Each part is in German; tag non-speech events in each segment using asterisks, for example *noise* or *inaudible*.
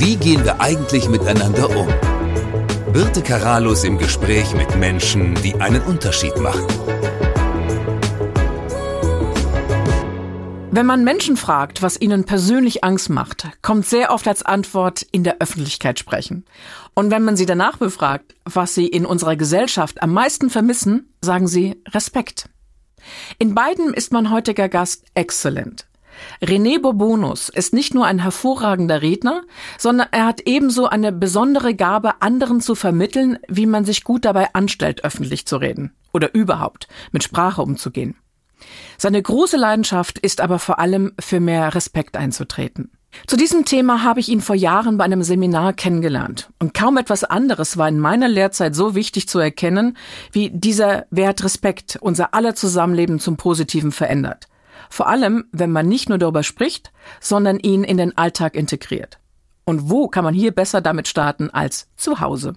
Wie gehen wir eigentlich miteinander um? Birte Karalus im Gespräch mit Menschen, die einen Unterschied machen. Wenn man Menschen fragt, was ihnen persönlich Angst macht, kommt sehr oft als Antwort in der Öffentlichkeit sprechen. Und wenn man sie danach befragt, was sie in unserer Gesellschaft am meisten vermissen, sagen sie Respekt. In beiden ist mein heutiger Gast exzellent. René Bourbonus ist nicht nur ein hervorragender Redner, sondern er hat ebenso eine besondere Gabe, anderen zu vermitteln, wie man sich gut dabei anstellt, öffentlich zu reden oder überhaupt mit Sprache umzugehen. Seine große Leidenschaft ist aber vor allem für mehr Respekt einzutreten. Zu diesem Thema habe ich ihn vor Jahren bei einem Seminar kennengelernt. Und kaum etwas anderes war in meiner Lehrzeit so wichtig zu erkennen, wie dieser Wert Respekt unser aller Zusammenleben zum Positiven verändert. Vor allem, wenn man nicht nur darüber spricht, sondern ihn in den Alltag integriert. Und wo kann man hier besser damit starten als zu Hause?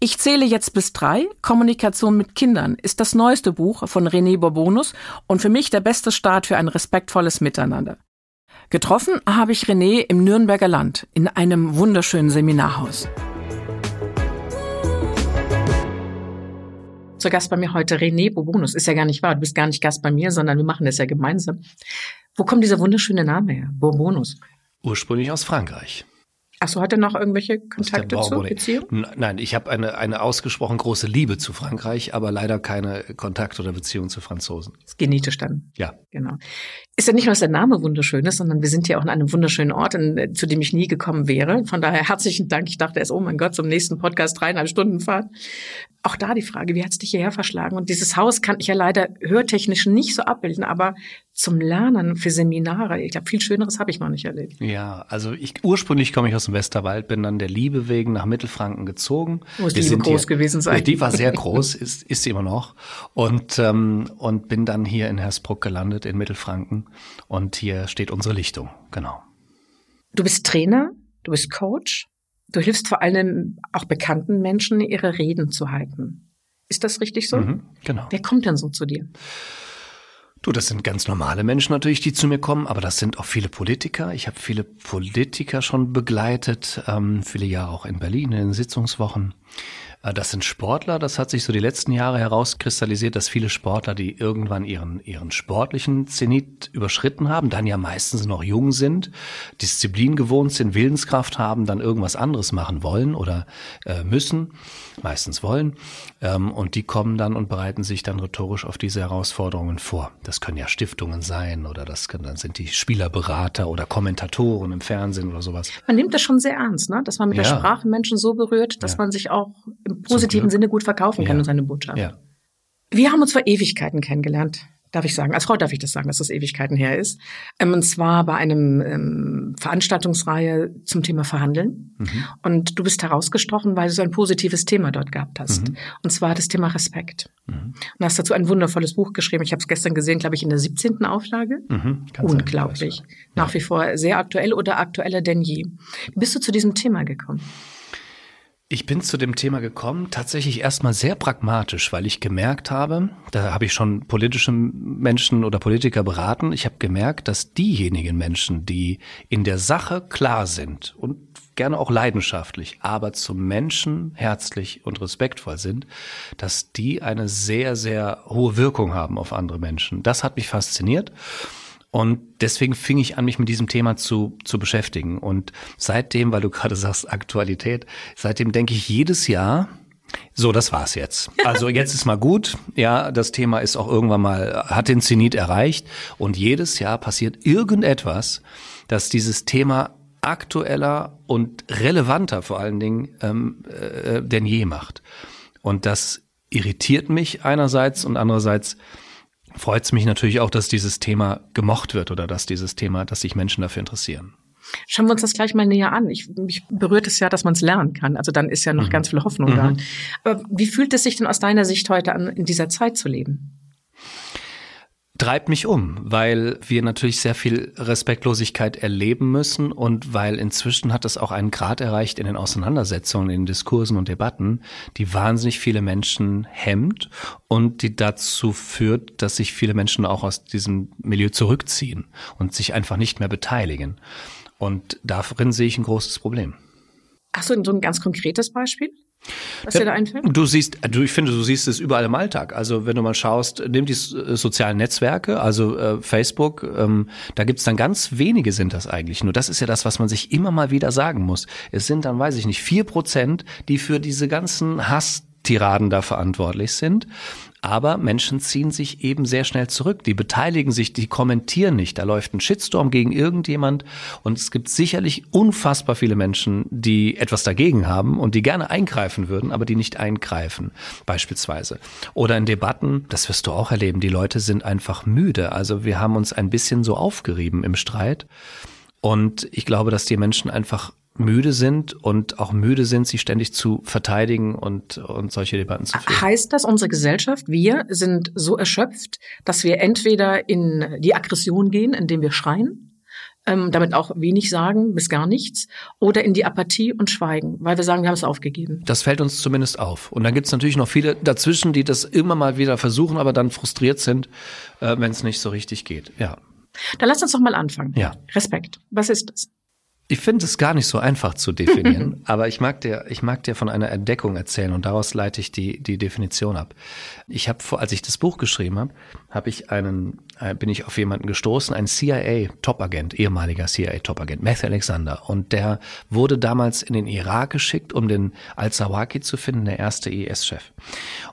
Ich zähle jetzt bis drei. Kommunikation mit Kindern ist das neueste Buch von René Bourbonus und für mich der beste Start für ein respektvolles Miteinander. Getroffen habe ich René im Nürnberger Land in einem wunderschönen Seminarhaus. Zu Gast bei mir heute René Bourbonus. Ist ja gar nicht wahr. Du bist gar nicht Gast bei mir, sondern wir machen das ja gemeinsam. Wo kommt dieser wunderschöne Name her? Bourbonus. Ursprünglich aus Frankreich. Achso, hat er noch irgendwelche Kontakte zur Beziehung? Nein, ich habe eine, eine ausgesprochen große Liebe zu Frankreich, aber leider keine Kontakt oder Beziehung zu Franzosen. Das ist genetisch dann. Ja. Genau. Ist ja nicht nur, dass der Name wunderschön ist, sondern wir sind ja auch in einem wunderschönen Ort, in, zu dem ich nie gekommen wäre. Von daher herzlichen Dank. Ich dachte erst, oh mein Gott, zum nächsten Podcast dreieinhalb Stunden Fahrt. Auch da die Frage, wie hat es dich hierher verschlagen? Und dieses Haus kann ich ja leider hörtechnisch nicht so abbilden, aber zum Lernen für Seminare, ich glaube, viel Schöneres habe ich noch nicht erlebt. Ja, also ich ursprünglich komme ich aus dem Westerwald, bin dann der Liebe wegen nach Mittelfranken gezogen. Muss die groß hier, gewesen sein. Die war sehr groß, *laughs* ist, ist sie immer noch. Und, ähm, und bin dann hier in Hersbruck gelandet, in Mittelfranken. Und hier steht unsere Lichtung, genau. Du bist Trainer, du bist Coach, du hilfst vor allem auch bekannten Menschen, ihre Reden zu halten. Ist das richtig so? Mhm, genau. Wer kommt denn so zu dir? Du, das sind ganz normale Menschen natürlich, die zu mir kommen, aber das sind auch viele Politiker. Ich habe viele Politiker schon begleitet, ähm, viele Jahre auch in Berlin in den Sitzungswochen. Äh, das sind Sportler. Das hat sich so die letzten Jahre herauskristallisiert, dass viele Sportler, die irgendwann ihren, ihren sportlichen Zenit überschritten haben, dann ja meistens noch jung sind, Disziplin gewohnt sind, Willenskraft haben, dann irgendwas anderes machen wollen oder äh, müssen, meistens wollen. Ähm, und die kommen dann und bereiten sich dann rhetorisch auf diese Herausforderungen vor. Das können ja Stiftungen sein oder das können, dann sind die Spielerberater oder Kommentatoren im Fernsehen oder sowas. Man nimmt das schon sehr ernst, ne? dass man mit ja. der Sprache Menschen so berührt, dass ja. man sich auch im positiven Sinne gut verkaufen kann ja. und seine Botschaft. Ja. Wir haben uns vor Ewigkeiten kennengelernt darf ich sagen. Als Frau darf ich das sagen, dass das Ewigkeiten her ist. Ähm, und zwar bei einem ähm, Veranstaltungsreihe zum Thema Verhandeln. Mhm. Und du bist herausgestochen, weil du so ein positives Thema dort gehabt hast. Mhm. Und zwar das Thema Respekt. Mhm. Und hast dazu ein wundervolles Buch geschrieben. Ich habe es gestern gesehen, glaube ich, in der 17. Auflage. Mhm. Unglaublich. Sein, Nach wie vor sehr aktuell oder aktueller denn je. Wie bist du zu diesem Thema gekommen? Ich bin zu dem Thema gekommen, tatsächlich erstmal sehr pragmatisch, weil ich gemerkt habe, da habe ich schon politische Menschen oder Politiker beraten, ich habe gemerkt, dass diejenigen Menschen, die in der Sache klar sind und gerne auch leidenschaftlich, aber zum Menschen herzlich und respektvoll sind, dass die eine sehr, sehr hohe Wirkung haben auf andere Menschen. Das hat mich fasziniert. Und deswegen fing ich an, mich mit diesem Thema zu, zu beschäftigen. Und seitdem, weil du gerade sagst Aktualität, seitdem denke ich jedes Jahr, so, das war's jetzt. *laughs* Also jetzt ist mal gut. Ja, das Thema ist auch irgendwann mal, hat den Zenit erreicht. Und jedes Jahr passiert irgendetwas, dass dieses Thema aktueller und relevanter vor allen Dingen ähm, äh, denn je macht. Und das irritiert mich einerseits und andererseits freut es mich natürlich auch, dass dieses Thema gemocht wird oder dass dieses Thema, dass sich Menschen dafür interessieren. Schauen wir uns das gleich mal näher an. Ich, mich berührt es ja, dass man es lernen kann. Also dann ist ja noch mhm. ganz viel Hoffnung mhm. da. Aber wie fühlt es sich denn aus deiner Sicht heute an, in dieser Zeit zu leben? Treibt mich um, weil wir natürlich sehr viel Respektlosigkeit erleben müssen und weil inzwischen hat es auch einen Grad erreicht in den Auseinandersetzungen, in den Diskursen und Debatten, die wahnsinnig viele Menschen hemmt und die dazu führt, dass sich viele Menschen auch aus diesem Milieu zurückziehen und sich einfach nicht mehr beteiligen. Und darin sehe ich ein großes Problem. Hast du so ein ganz konkretes Beispiel? Was dir da einfällt? Du siehst, du, ich finde, du siehst es überall im Alltag. Also wenn du mal schaust, nimm die sozialen Netzwerke, also äh, Facebook, ähm, da gibt's dann ganz wenige sind das eigentlich. Nur das ist ja das, was man sich immer mal wieder sagen muss. Es sind dann, weiß ich nicht, vier Prozent, die für diese ganzen Hass Tiraden da verantwortlich sind. Aber Menschen ziehen sich eben sehr schnell zurück. Die beteiligen sich, die kommentieren nicht. Da läuft ein Shitstorm gegen irgendjemand. Und es gibt sicherlich unfassbar viele Menschen, die etwas dagegen haben und die gerne eingreifen würden, aber die nicht eingreifen, beispielsweise. Oder in Debatten, das wirst du auch erleben, die Leute sind einfach müde. Also wir haben uns ein bisschen so aufgerieben im Streit. Und ich glaube, dass die Menschen einfach müde sind und auch müde sind, sie ständig zu verteidigen und, und solche Debatten zu führen. Heißt das, unsere Gesellschaft, wir sind so erschöpft, dass wir entweder in die Aggression gehen, indem wir schreien, ähm, damit auch wenig sagen, bis gar nichts, oder in die Apathie und schweigen, weil wir sagen, wir haben es aufgegeben. Das fällt uns zumindest auf. Und dann gibt es natürlich noch viele dazwischen, die das immer mal wieder versuchen, aber dann frustriert sind, äh, wenn es nicht so richtig geht. Ja. Dann lass uns doch mal anfangen. Ja. Respekt. Was ist das? Ich finde es gar nicht so einfach zu definieren, *laughs* aber ich mag dir, ich mag dir von einer Entdeckung erzählen und daraus leite ich die, die Definition ab. Ich habe vor, als ich das Buch geschrieben habe, habe ich einen, äh, bin ich auf jemanden gestoßen, einen CIA-Topagent, ehemaliger CIA-Topagent, Matthew Alexander. Und der wurde damals in den Irak geschickt, um den Al-Zawaki zu finden, der erste IS-Chef.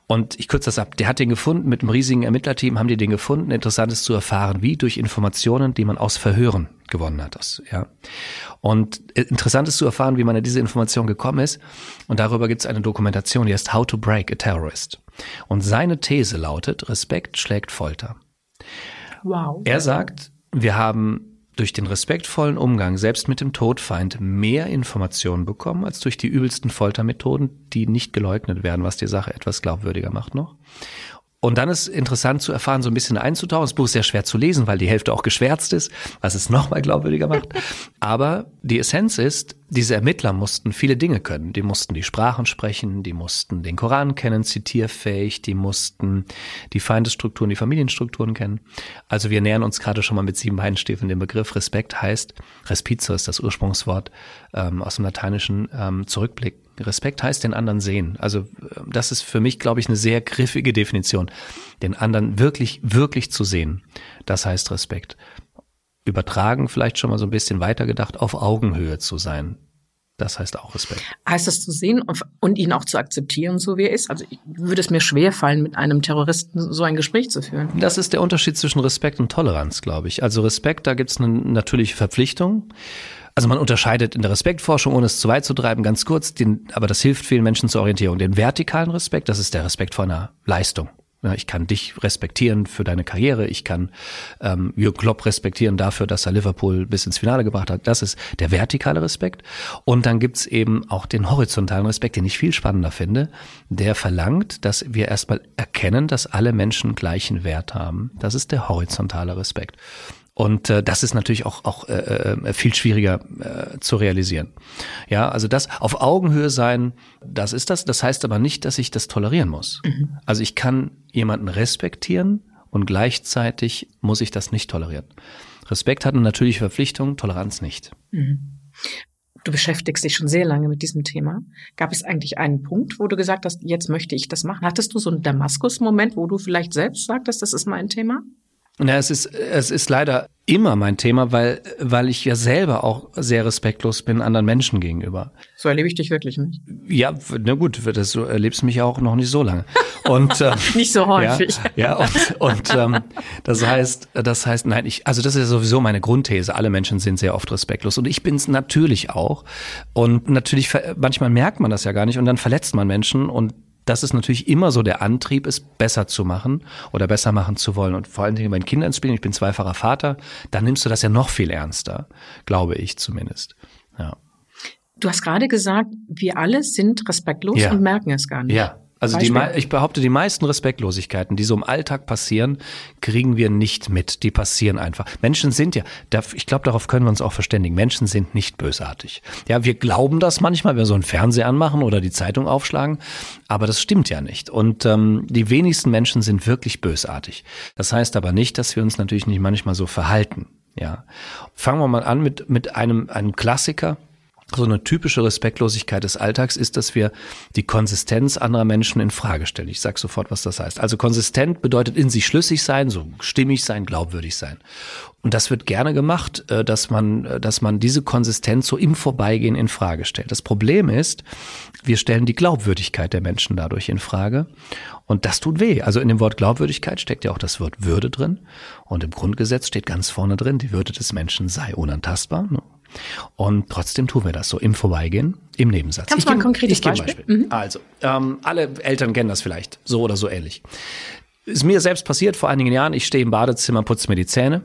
Und ich kürze das ab. Der hat den gefunden, mit einem riesigen Ermittlerteam haben die den gefunden. Interessant ist zu erfahren, wie durch Informationen, die man aus Verhören gewonnen hat. Das, ja. Und interessant ist zu erfahren, wie man an diese Information gekommen ist. Und darüber gibt es eine Dokumentation, die heißt How to Break a Terrorist. Und seine These lautet, Respekt schlägt Folter. Wow. Er sagt, wir haben durch den respektvollen Umgang selbst mit dem Todfeind mehr Informationen bekommen als durch die übelsten Foltermethoden, die nicht geleugnet werden, was die Sache etwas glaubwürdiger macht noch. Und dann ist interessant zu erfahren, so ein bisschen einzutauchen. Das Buch ist sehr schwer zu lesen, weil die Hälfte auch geschwärzt ist, was es *laughs* nochmal glaubwürdiger macht. Aber die Essenz ist, diese Ermittler mussten viele Dinge können. Die mussten die Sprachen sprechen, die mussten den Koran kennen, zitierfähig, die mussten die Feindesstrukturen, die Familienstrukturen kennen. Also wir nähern uns gerade schon mal mit sieben Beinstiefeln dem Begriff. Respekt heißt, Respizo ist das Ursprungswort ähm, aus dem Lateinischen, ähm, Zurückblick Respekt heißt den anderen sehen. Also das ist für mich, glaube ich, eine sehr griffige Definition. Den anderen wirklich, wirklich zu sehen. Das heißt Respekt. Übertragen vielleicht schon mal so ein bisschen weitergedacht, auf Augenhöhe zu sein. Das heißt auch Respekt. Heißt das zu sehen und ihn auch zu akzeptieren, so wie er ist? Also würde es mir schwer fallen, mit einem Terroristen so ein Gespräch zu führen. Das ist der Unterschied zwischen Respekt und Toleranz, glaube ich. Also Respekt, da gibt es eine natürliche Verpflichtung. Also man unterscheidet in der Respektforschung, ohne es zu weit zu treiben, ganz kurz, den, aber das hilft vielen Menschen zur Orientierung. Den vertikalen Respekt, das ist der Respekt vor einer Leistung. Ich kann dich respektieren für deine Karriere. Ich kann ähm, Jürgen Klopp respektieren dafür, dass er Liverpool bis ins Finale gebracht hat. Das ist der vertikale Respekt. Und dann gibt's eben auch den horizontalen Respekt, den ich viel spannender finde. Der verlangt, dass wir erstmal erkennen, dass alle Menschen gleichen Wert haben. Das ist der horizontale Respekt. Und äh, das ist natürlich auch, auch äh, äh, viel schwieriger äh, zu realisieren. Ja, also das auf Augenhöhe sein, das ist das. Das heißt aber nicht, dass ich das tolerieren muss. Mhm. Also ich kann jemanden respektieren und gleichzeitig muss ich das nicht tolerieren. Respekt hat eine natürliche Verpflichtung, Toleranz nicht. Mhm. Du beschäftigst dich schon sehr lange mit diesem Thema. Gab es eigentlich einen Punkt, wo du gesagt hast, jetzt möchte ich das machen? Hattest du so einen Damaskus-Moment, wo du vielleicht selbst sagtest, das ist mein Thema? Na, es ist, es ist leider immer mein Thema, weil, weil ich ja selber auch sehr respektlos bin anderen Menschen gegenüber. So erlebe ich dich wirklich nicht. Ja, na gut, das, so erlebst mich auch noch nicht so lange. Und, ähm, *laughs* nicht so häufig. Ja, ja und, und ähm, das heißt, das heißt, nein, ich, also das ist ja sowieso meine Grundthese. Alle Menschen sind sehr oft respektlos und ich bin es natürlich auch. Und natürlich, manchmal merkt man das ja gar nicht und dann verletzt man Menschen und das ist natürlich immer so der Antrieb, es besser zu machen oder besser machen zu wollen. Und vor allen Dingen bei Kindern spielen, ich bin zweifacher Vater, dann nimmst du das ja noch viel ernster, glaube ich zumindest. Ja. Du hast gerade gesagt, wir alle sind respektlos ja. und merken es gar nicht. Ja. Also die, ich behaupte, die meisten Respektlosigkeiten, die so im Alltag passieren, kriegen wir nicht mit. Die passieren einfach. Menschen sind ja, ich glaube, darauf können wir uns auch verständigen. Menschen sind nicht bösartig. Ja, wir glauben das manchmal, wenn wir so einen Fernseher anmachen oder die Zeitung aufschlagen, aber das stimmt ja nicht. Und ähm, die wenigsten Menschen sind wirklich bösartig. Das heißt aber nicht, dass wir uns natürlich nicht manchmal so verhalten. Ja, fangen wir mal an mit mit einem einem Klassiker so eine typische Respektlosigkeit des Alltags ist, dass wir die Konsistenz anderer Menschen in Frage stellen. Ich sage sofort, was das heißt. Also konsistent bedeutet in sich schlüssig sein, so stimmig sein, glaubwürdig sein. Und das wird gerne gemacht, äh, dass man, äh, dass man diese Konsistenz so im Vorbeigehen in Frage stellt. Das Problem ist, wir stellen die Glaubwürdigkeit der Menschen dadurch in Frage. Und das tut weh. Also in dem Wort Glaubwürdigkeit steckt ja auch das Wort Würde drin. Und im Grundgesetz steht ganz vorne drin, die Würde des Menschen sei unantastbar. Und trotzdem tun wir das so im Vorbeigehen, im Nebensatz. Kannst du mal ein konkretes Beispiel? Beispiel. Mhm. Also, ähm, alle Eltern kennen das vielleicht, so oder so ähnlich. Ist mir selbst passiert vor einigen Jahren. Ich stehe im Badezimmer, putze mir die Zähne.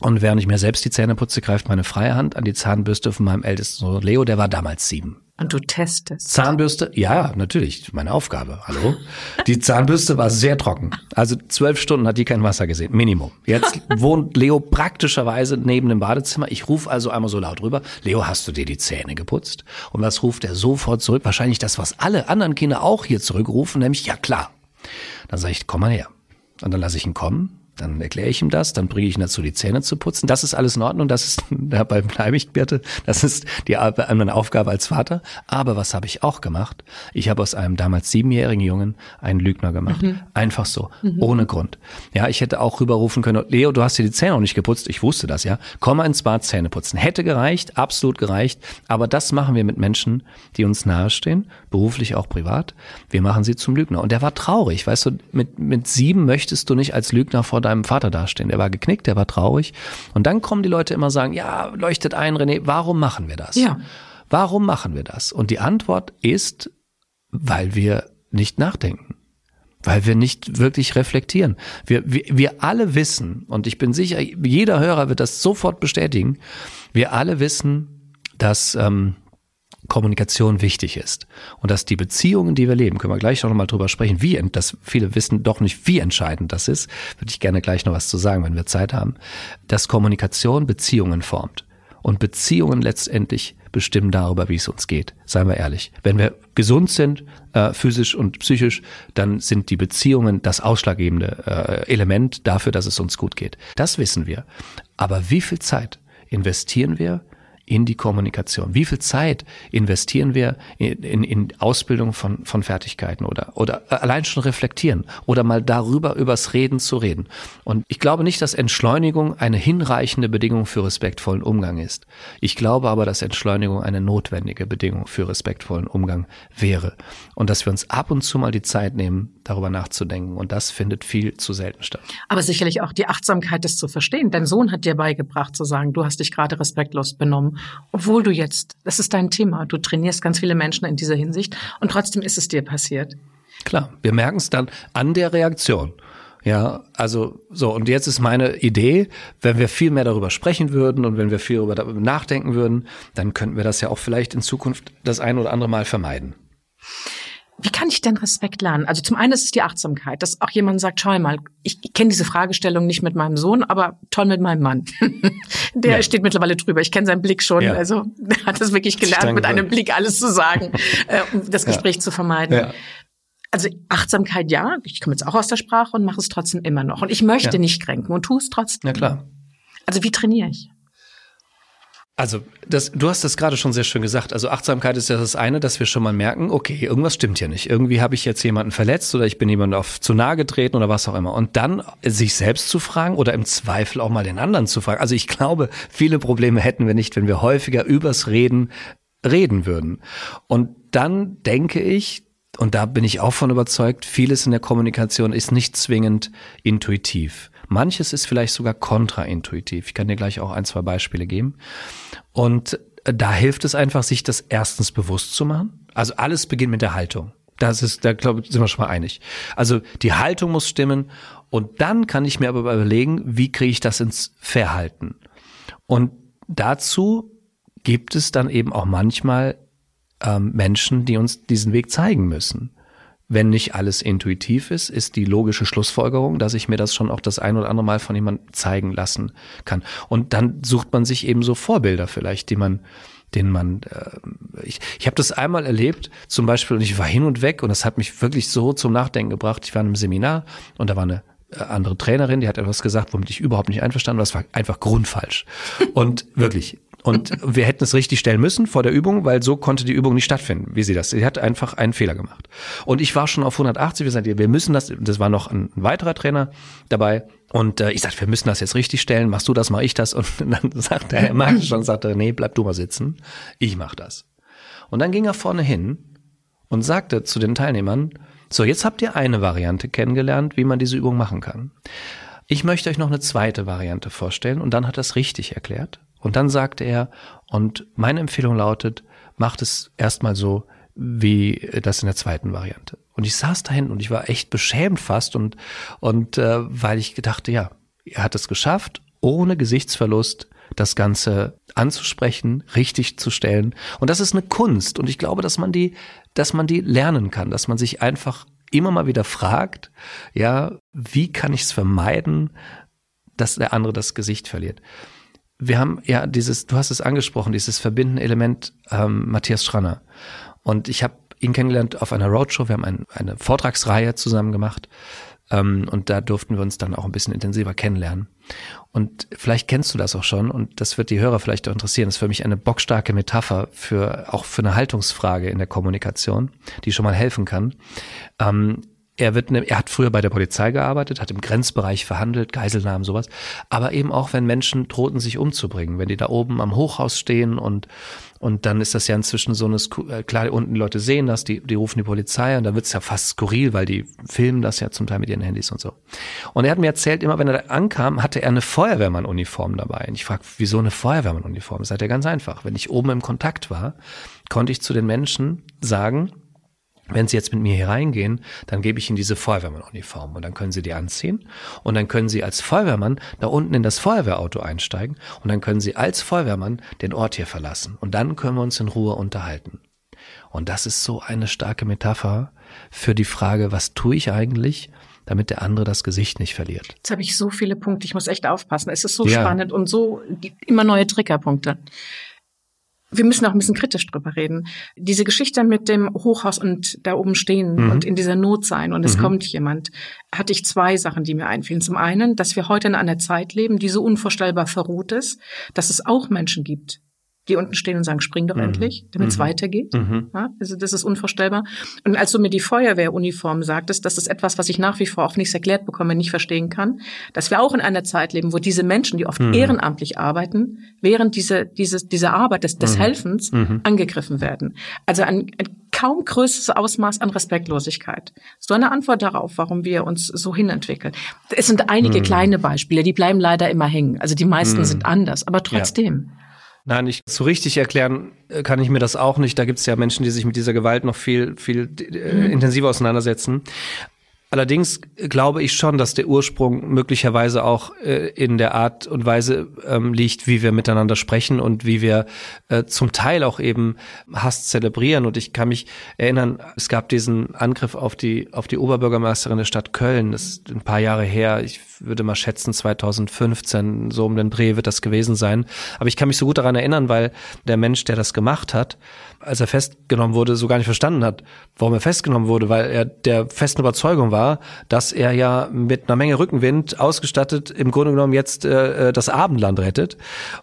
Und während ich mir selbst die Zähne putze, greift meine freie Hand an die Zahnbürste von meinem ältesten Sohn Leo, der war damals sieben. Und du testest. Zahnbürste, ja, natürlich, meine Aufgabe. Hallo. Die Zahnbürste war sehr trocken. Also zwölf Stunden hat die kein Wasser gesehen, Minimum. Jetzt wohnt Leo praktischerweise neben dem Badezimmer. Ich rufe also einmal so laut rüber, Leo, hast du dir die Zähne geputzt? Und was ruft er sofort zurück? Wahrscheinlich das, was alle anderen Kinder auch hier zurückrufen, nämlich, ja klar. Dann sage ich, komm mal her. Und dann lasse ich ihn kommen, dann erkläre ich ihm das, dann bringe ich ihn dazu, die Zähne zu putzen. Das ist alles in Ordnung, das ist, *laughs* dabei bleibe ich, Birte, das ist die meine Aufgabe als Vater. Aber was habe ich auch gemacht? Ich habe aus einem damals siebenjährigen Jungen einen Lügner gemacht. Mhm. Einfach so, mhm. ohne Grund. Ja, ich hätte auch rüberrufen können, Leo, du hast dir die Zähne noch nicht geputzt. Ich wusste das, ja. Komm mal ins Bad, Zähne putzen. Hätte gereicht, absolut gereicht. Aber das machen wir mit Menschen, die uns nahestehen, beruflich auch privat. Wir machen sie zum Lügner. Und der war traurig, weißt du, mit, mit sieben möchtest du nicht als Lügner vor deinem Vater dastehen. Der war geknickt, der war traurig. Und dann kommen die Leute immer sagen, ja, leuchtet ein, René, warum machen wir das? Ja. Warum machen wir das? Und die Antwort ist, weil wir nicht nachdenken. Weil wir nicht wirklich reflektieren. Wir, wir, wir alle wissen, und ich bin sicher, jeder Hörer wird das sofort bestätigen, wir alle wissen, dass ähm, Kommunikation wichtig ist und dass die Beziehungen, die wir leben, können wir gleich noch mal drüber sprechen, wie, dass viele wissen doch nicht, wie entscheidend das ist, würde ich gerne gleich noch was zu sagen, wenn wir Zeit haben, dass Kommunikation Beziehungen formt und Beziehungen letztendlich bestimmen darüber, wie es uns geht. Seien wir ehrlich. Wenn wir gesund sind, äh, physisch und psychisch, dann sind die Beziehungen das ausschlaggebende äh, Element dafür, dass es uns gut geht. Das wissen wir. Aber wie viel Zeit investieren wir in die Kommunikation? Wie viel Zeit investieren wir in, in, in Ausbildung von, von Fertigkeiten oder, oder allein schon reflektieren oder mal darüber übers Reden zu reden? Und ich glaube nicht, dass Entschleunigung eine hinreichende Bedingung für respektvollen Umgang ist. Ich glaube aber, dass Entschleunigung eine notwendige Bedingung für respektvollen Umgang wäre. Und dass wir uns ab und zu mal die Zeit nehmen, darüber nachzudenken. Und das findet viel zu selten statt. Aber sicherlich auch die Achtsamkeit, das zu verstehen. Dein Sohn hat dir beigebracht zu sagen, du hast dich gerade respektlos benommen obwohl du jetzt, das ist dein Thema, du trainierst ganz viele Menschen in dieser Hinsicht und trotzdem ist es dir passiert. Klar, wir merken es dann an der Reaktion. Ja, also so, und jetzt ist meine Idee, wenn wir viel mehr darüber sprechen würden und wenn wir viel darüber nachdenken würden, dann könnten wir das ja auch vielleicht in Zukunft das ein oder andere Mal vermeiden. Wie kann ich denn Respekt lernen? Also zum einen ist es die Achtsamkeit, dass auch jemand sagt, schau mal, ich kenne diese Fragestellung nicht mit meinem Sohn, aber toll mit meinem Mann. *laughs* Der ja. steht mittlerweile drüber. Ich kenne seinen Blick schon. Ja. Also der *laughs* hat es wirklich gelernt, mit einem Blick alles zu sagen, *laughs* äh, um das Gespräch ja. zu vermeiden. Also Achtsamkeit, ja, ich komme jetzt auch aus der Sprache und mache es trotzdem immer noch. Und ich möchte nicht kränken und tue es trotzdem. Ja klar. Also wie trainiere ich? Also, das, du hast das gerade schon sehr schön gesagt. Also Achtsamkeit ist ja das eine, dass wir schon mal merken, okay, irgendwas stimmt hier nicht. Irgendwie habe ich jetzt jemanden verletzt oder ich bin jemandem auf zu nahe getreten oder was auch immer. Und dann sich selbst zu fragen oder im Zweifel auch mal den anderen zu fragen. Also ich glaube, viele Probleme hätten wir nicht, wenn wir häufiger übers Reden reden würden. Und dann denke ich, und da bin ich auch von überzeugt, vieles in der Kommunikation ist nicht zwingend intuitiv. Manches ist vielleicht sogar kontraintuitiv. Ich kann dir gleich auch ein, zwei Beispiele geben. Und da hilft es einfach, sich das erstens bewusst zu machen. Also alles beginnt mit der Haltung. Das ist, da glaube ich, sind wir schon mal einig. Also die Haltung muss stimmen und dann kann ich mir aber überlegen, wie kriege ich das ins Verhalten. Und dazu gibt es dann eben auch manchmal ähm, Menschen, die uns diesen Weg zeigen müssen wenn nicht alles intuitiv ist, ist die logische Schlussfolgerung, dass ich mir das schon auch das ein oder andere Mal von jemandem zeigen lassen kann. Und dann sucht man sich eben so Vorbilder vielleicht, die man den man, äh, ich, ich habe das einmal erlebt, zum Beispiel, und ich war hin und weg und das hat mich wirklich so zum Nachdenken gebracht. Ich war in einem Seminar und da war eine äh, andere Trainerin, die hat etwas gesagt, womit ich überhaupt nicht einverstanden war. Das war einfach grundfalsch. Und wirklich, Und wir hätten es richtig stellen müssen vor der Übung, weil so konnte die Übung nicht stattfinden, wie sie das. Sie hat einfach einen Fehler gemacht. Und ich war schon auf 180, wir sagten, wir müssen das, das war noch ein weiterer Trainer dabei. Und äh, ich sagte, wir müssen das jetzt richtig stellen, machst du das, mach ich das. Und *laughs* dann sagte Herr Mark schon, sagte, nee, bleib du mal sitzen, ich mach das. Und dann ging er vorne hin und sagte zu den Teilnehmern, so, jetzt habt ihr eine Variante kennengelernt, wie man diese Übung machen kann. Ich möchte euch noch eine zweite Variante vorstellen und dann hat er es richtig erklärt. Und dann sagte er, und meine Empfehlung lautet, macht es erstmal so, wie das in der zweiten Variante. Und ich saß da hinten und ich war echt beschämt fast und, und äh, weil ich gedachte, ja, er hat es geschafft, ohne Gesichtsverlust das Ganze anzusprechen, richtig zu stellen. Und das ist eine Kunst. Und ich glaube, dass man die, dass man die lernen kann, dass man sich einfach immer mal wieder fragt, ja, wie kann ich es vermeiden, dass der andere das Gesicht verliert? Wir haben ja dieses, du hast es angesprochen, dieses verbindende Element ähm, Matthias Schranner. Und ich habe ihn kennengelernt auf einer Roadshow. Wir haben ein, eine Vortragsreihe zusammen gemacht. Ähm, und da durften wir uns dann auch ein bisschen intensiver kennenlernen. Und vielleicht kennst du das auch schon und das wird die Hörer vielleicht auch interessieren. Das ist für mich eine bockstarke Metapher für auch für eine Haltungsfrage in der Kommunikation, die schon mal helfen kann. Ähm, er wird, ne, er hat früher bei der Polizei gearbeitet, hat im Grenzbereich verhandelt, Geiselnahmen, sowas. Aber eben auch, wenn Menschen drohten, sich umzubringen, wenn die da oben am Hochhaus stehen und, und dann ist das ja inzwischen so eine, äh, klar, unten Leute sehen das, die, die rufen die Polizei und dann wird's ja fast skurril, weil die filmen das ja zum Teil mit ihren Handys und so. Und er hat mir erzählt, immer wenn er da ankam, hatte er eine Feuerwehrmann-Uniform dabei. Und ich frage, wieso eine Feuerwehrmann-Uniform? Das sagt er ganz einfach. Wenn ich oben im Kontakt war, konnte ich zu den Menschen sagen, wenn Sie jetzt mit mir hier reingehen, dann gebe ich Ihnen diese Feuerwehrmann-Uniform und dann können Sie die anziehen und dann können Sie als Feuerwehrmann da unten in das Feuerwehrauto einsteigen und dann können Sie als Feuerwehrmann den Ort hier verlassen und dann können wir uns in Ruhe unterhalten. Und das ist so eine starke Metapher für die Frage, was tue ich eigentlich, damit der andere das Gesicht nicht verliert. Jetzt habe ich so viele Punkte, ich muss echt aufpassen. Es ist so ja. spannend und so immer neue Triggerpunkte wir müssen auch ein bisschen kritisch drüber reden. Diese Geschichte mit dem Hochhaus und da oben stehen mhm. und in dieser Not sein und es mhm. kommt jemand, hatte ich zwei Sachen, die mir einfielen. Zum einen, dass wir heute in einer Zeit leben, die so unvorstellbar verruht ist, dass es auch Menschen gibt, die unten stehen und sagen, spring doch mhm. endlich, damit es mhm. weitergeht. Mhm. Ja, also das ist unvorstellbar. Und als du mir die Feuerwehruniform sagtest, das ist etwas, was ich nach wie vor auch nicht erklärt bekomme, nicht verstehen kann, dass wir auch in einer Zeit leben, wo diese Menschen, die oft mhm. ehrenamtlich arbeiten, während diese, diese, diese Arbeit des, des mhm. Helfens mhm. angegriffen werden. Also ein, ein kaum größeres Ausmaß an Respektlosigkeit. So eine Antwort darauf, warum wir uns so hinentwickeln. Es sind einige kleine Beispiele, die bleiben leider immer hängen. Also die meisten sind anders, aber trotzdem. Ja. Nein, nicht so richtig erklären äh, kann ich mir das auch nicht. Da gibt es ja Menschen, die sich mit dieser Gewalt noch viel, viel äh, mhm. intensiver auseinandersetzen. Allerdings glaube ich schon, dass der Ursprung möglicherweise auch äh, in der Art und Weise ähm, liegt, wie wir miteinander sprechen und wie wir äh, zum Teil auch eben Hass zelebrieren. Und ich kann mich erinnern, es gab diesen Angriff auf die, auf die Oberbürgermeisterin der Stadt Köln. Das ist ein paar Jahre her. Ich würde mal schätzen, 2015, so um den Dreh wird das gewesen sein. Aber ich kann mich so gut daran erinnern, weil der Mensch, der das gemacht hat, als er festgenommen wurde, so gar nicht verstanden hat, warum er festgenommen wurde, weil er der festen Überzeugung war, dass er ja mit einer Menge Rückenwind ausgestattet im Grunde genommen jetzt äh, äh das Abendland rettet.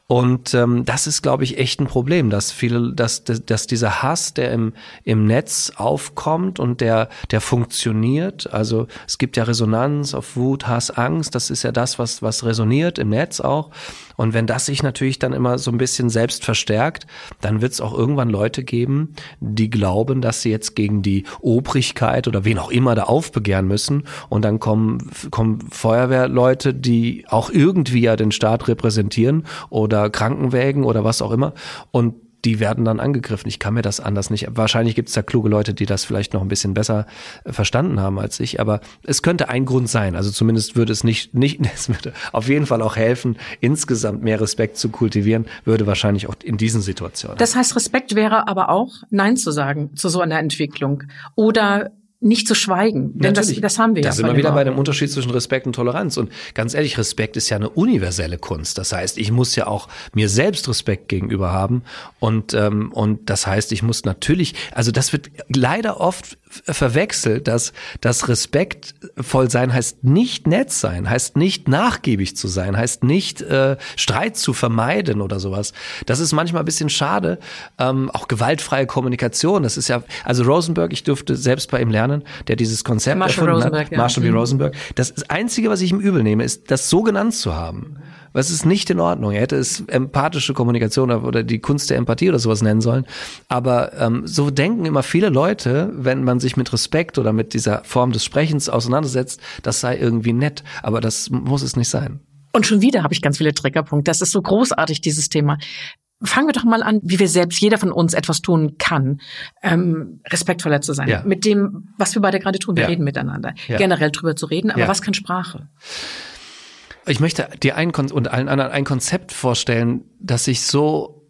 Und ähm, das ist, glaube ich, echt ein Problem, dass viele, dass, dass dieser Hass, der im, im Netz aufkommt und der, der funktioniert, also es gibt ja Resonanz auf Wut, Hass, Angst, das ist ja das, was, was resoniert im Netz auch. Und wenn das sich natürlich dann immer so ein bisschen selbst verstärkt, dann wird es auch irgendwann Leute geben, die glauben, dass sie jetzt gegen die Obrigkeit oder wen auch immer da aufbegehren müssen. Und dann kommen, kommen Feuerwehrleute, die auch irgendwie ja den Staat repräsentieren oder Krankenwägen oder was auch immer. Und die werden dann angegriffen. Ich kann mir das anders nicht. Wahrscheinlich gibt es da kluge Leute, die das vielleicht noch ein bisschen besser äh, verstanden haben als ich, aber es könnte ein Grund sein. Also zumindest würde es nicht, *laughs* nicht, es würde auf jeden Fall auch helfen, insgesamt mehr Respekt zu kultivieren, würde wahrscheinlich auch in diesen Situationen. Das heißt, Respekt wäre aber auch Nein zu sagen zu so einer Entwicklung oder nicht zu schweigen. Denn das, das haben wir da ja. Da sind wir wieder bei dem Unterschied zwischen Respekt und Toleranz. Und ganz ehrlich, Respekt ist ja eine universelle Kunst. Das heißt, ich muss ja auch mir selbst Respekt gegenüber haben. Und, ähm, und das heißt, ich muss natürlich, also das wird leider oft verwechselt, dass das respektvoll sein heißt nicht nett sein, heißt nicht nachgiebig zu sein, heißt nicht äh, Streit zu vermeiden oder sowas. Das ist manchmal ein bisschen schade. Ähm, auch gewaltfreie Kommunikation, das ist ja, also Rosenberg, ich durfte selbst bei ihm lernen, der dieses Konzept Marshall erfunden Rosenberg, hat, ja. Marshall B. Mhm. Rosenberg. Das Einzige, was ich ihm übel nehme, ist, das so genannt zu haben. Was ist nicht in Ordnung? Er hätte es empathische Kommunikation oder die Kunst der Empathie oder sowas nennen sollen. Aber ähm, so denken immer viele Leute, wenn man sich mit Respekt oder mit dieser Form des Sprechens auseinandersetzt, das sei irgendwie nett. Aber das muss es nicht sein. Und schon wieder habe ich ganz viele Triggerpunkte. Das ist so großartig, dieses Thema. Fangen wir doch mal an, wie wir selbst, jeder von uns etwas tun kann, ähm, respektvoller zu sein. Ja. Mit dem, was wir beide gerade tun, wir Ja. reden miteinander. Ja. Generell drüber zu reden, aber was kann Sprache? Ich möchte dir ein Kon und allen anderen ein Konzept vorstellen, das ich so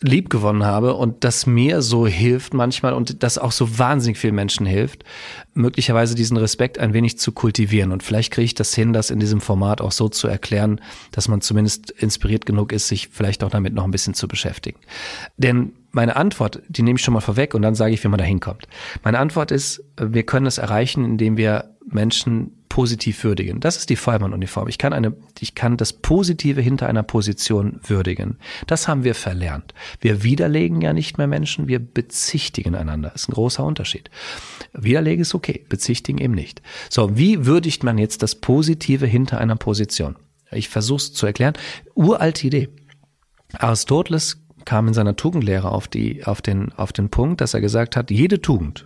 lieb gewonnen habe und das mir so hilft manchmal und das auch so wahnsinnig vielen Menschen hilft, möglicherweise diesen Respekt ein wenig zu kultivieren. Und vielleicht kriege ich das hin, das in diesem Format auch so zu erklären, dass man zumindest inspiriert genug ist, sich vielleicht auch damit noch ein bisschen zu beschäftigen. Denn meine Antwort, die nehme ich schon mal vorweg und dann sage ich, wie man da hinkommt. Meine Antwort ist, wir können es erreichen, indem wir Menschen positiv würdigen. Das ist die Feuermann-Uniform. Ich kann eine, ich kann das Positive hinter einer Position würdigen. Das haben wir verlernt. Wir widerlegen ja nicht mehr Menschen, wir bezichtigen einander. Das ist ein großer Unterschied. Widerlegen ist okay, bezichtigen eben nicht. So, wie würdigt man jetzt das Positive hinter einer Position? Ich versuche es zu erklären. Uralte Idee. Aristoteles kam in seiner Tugendlehre auf, die, auf, den, auf den Punkt, dass er gesagt hat, jede Tugend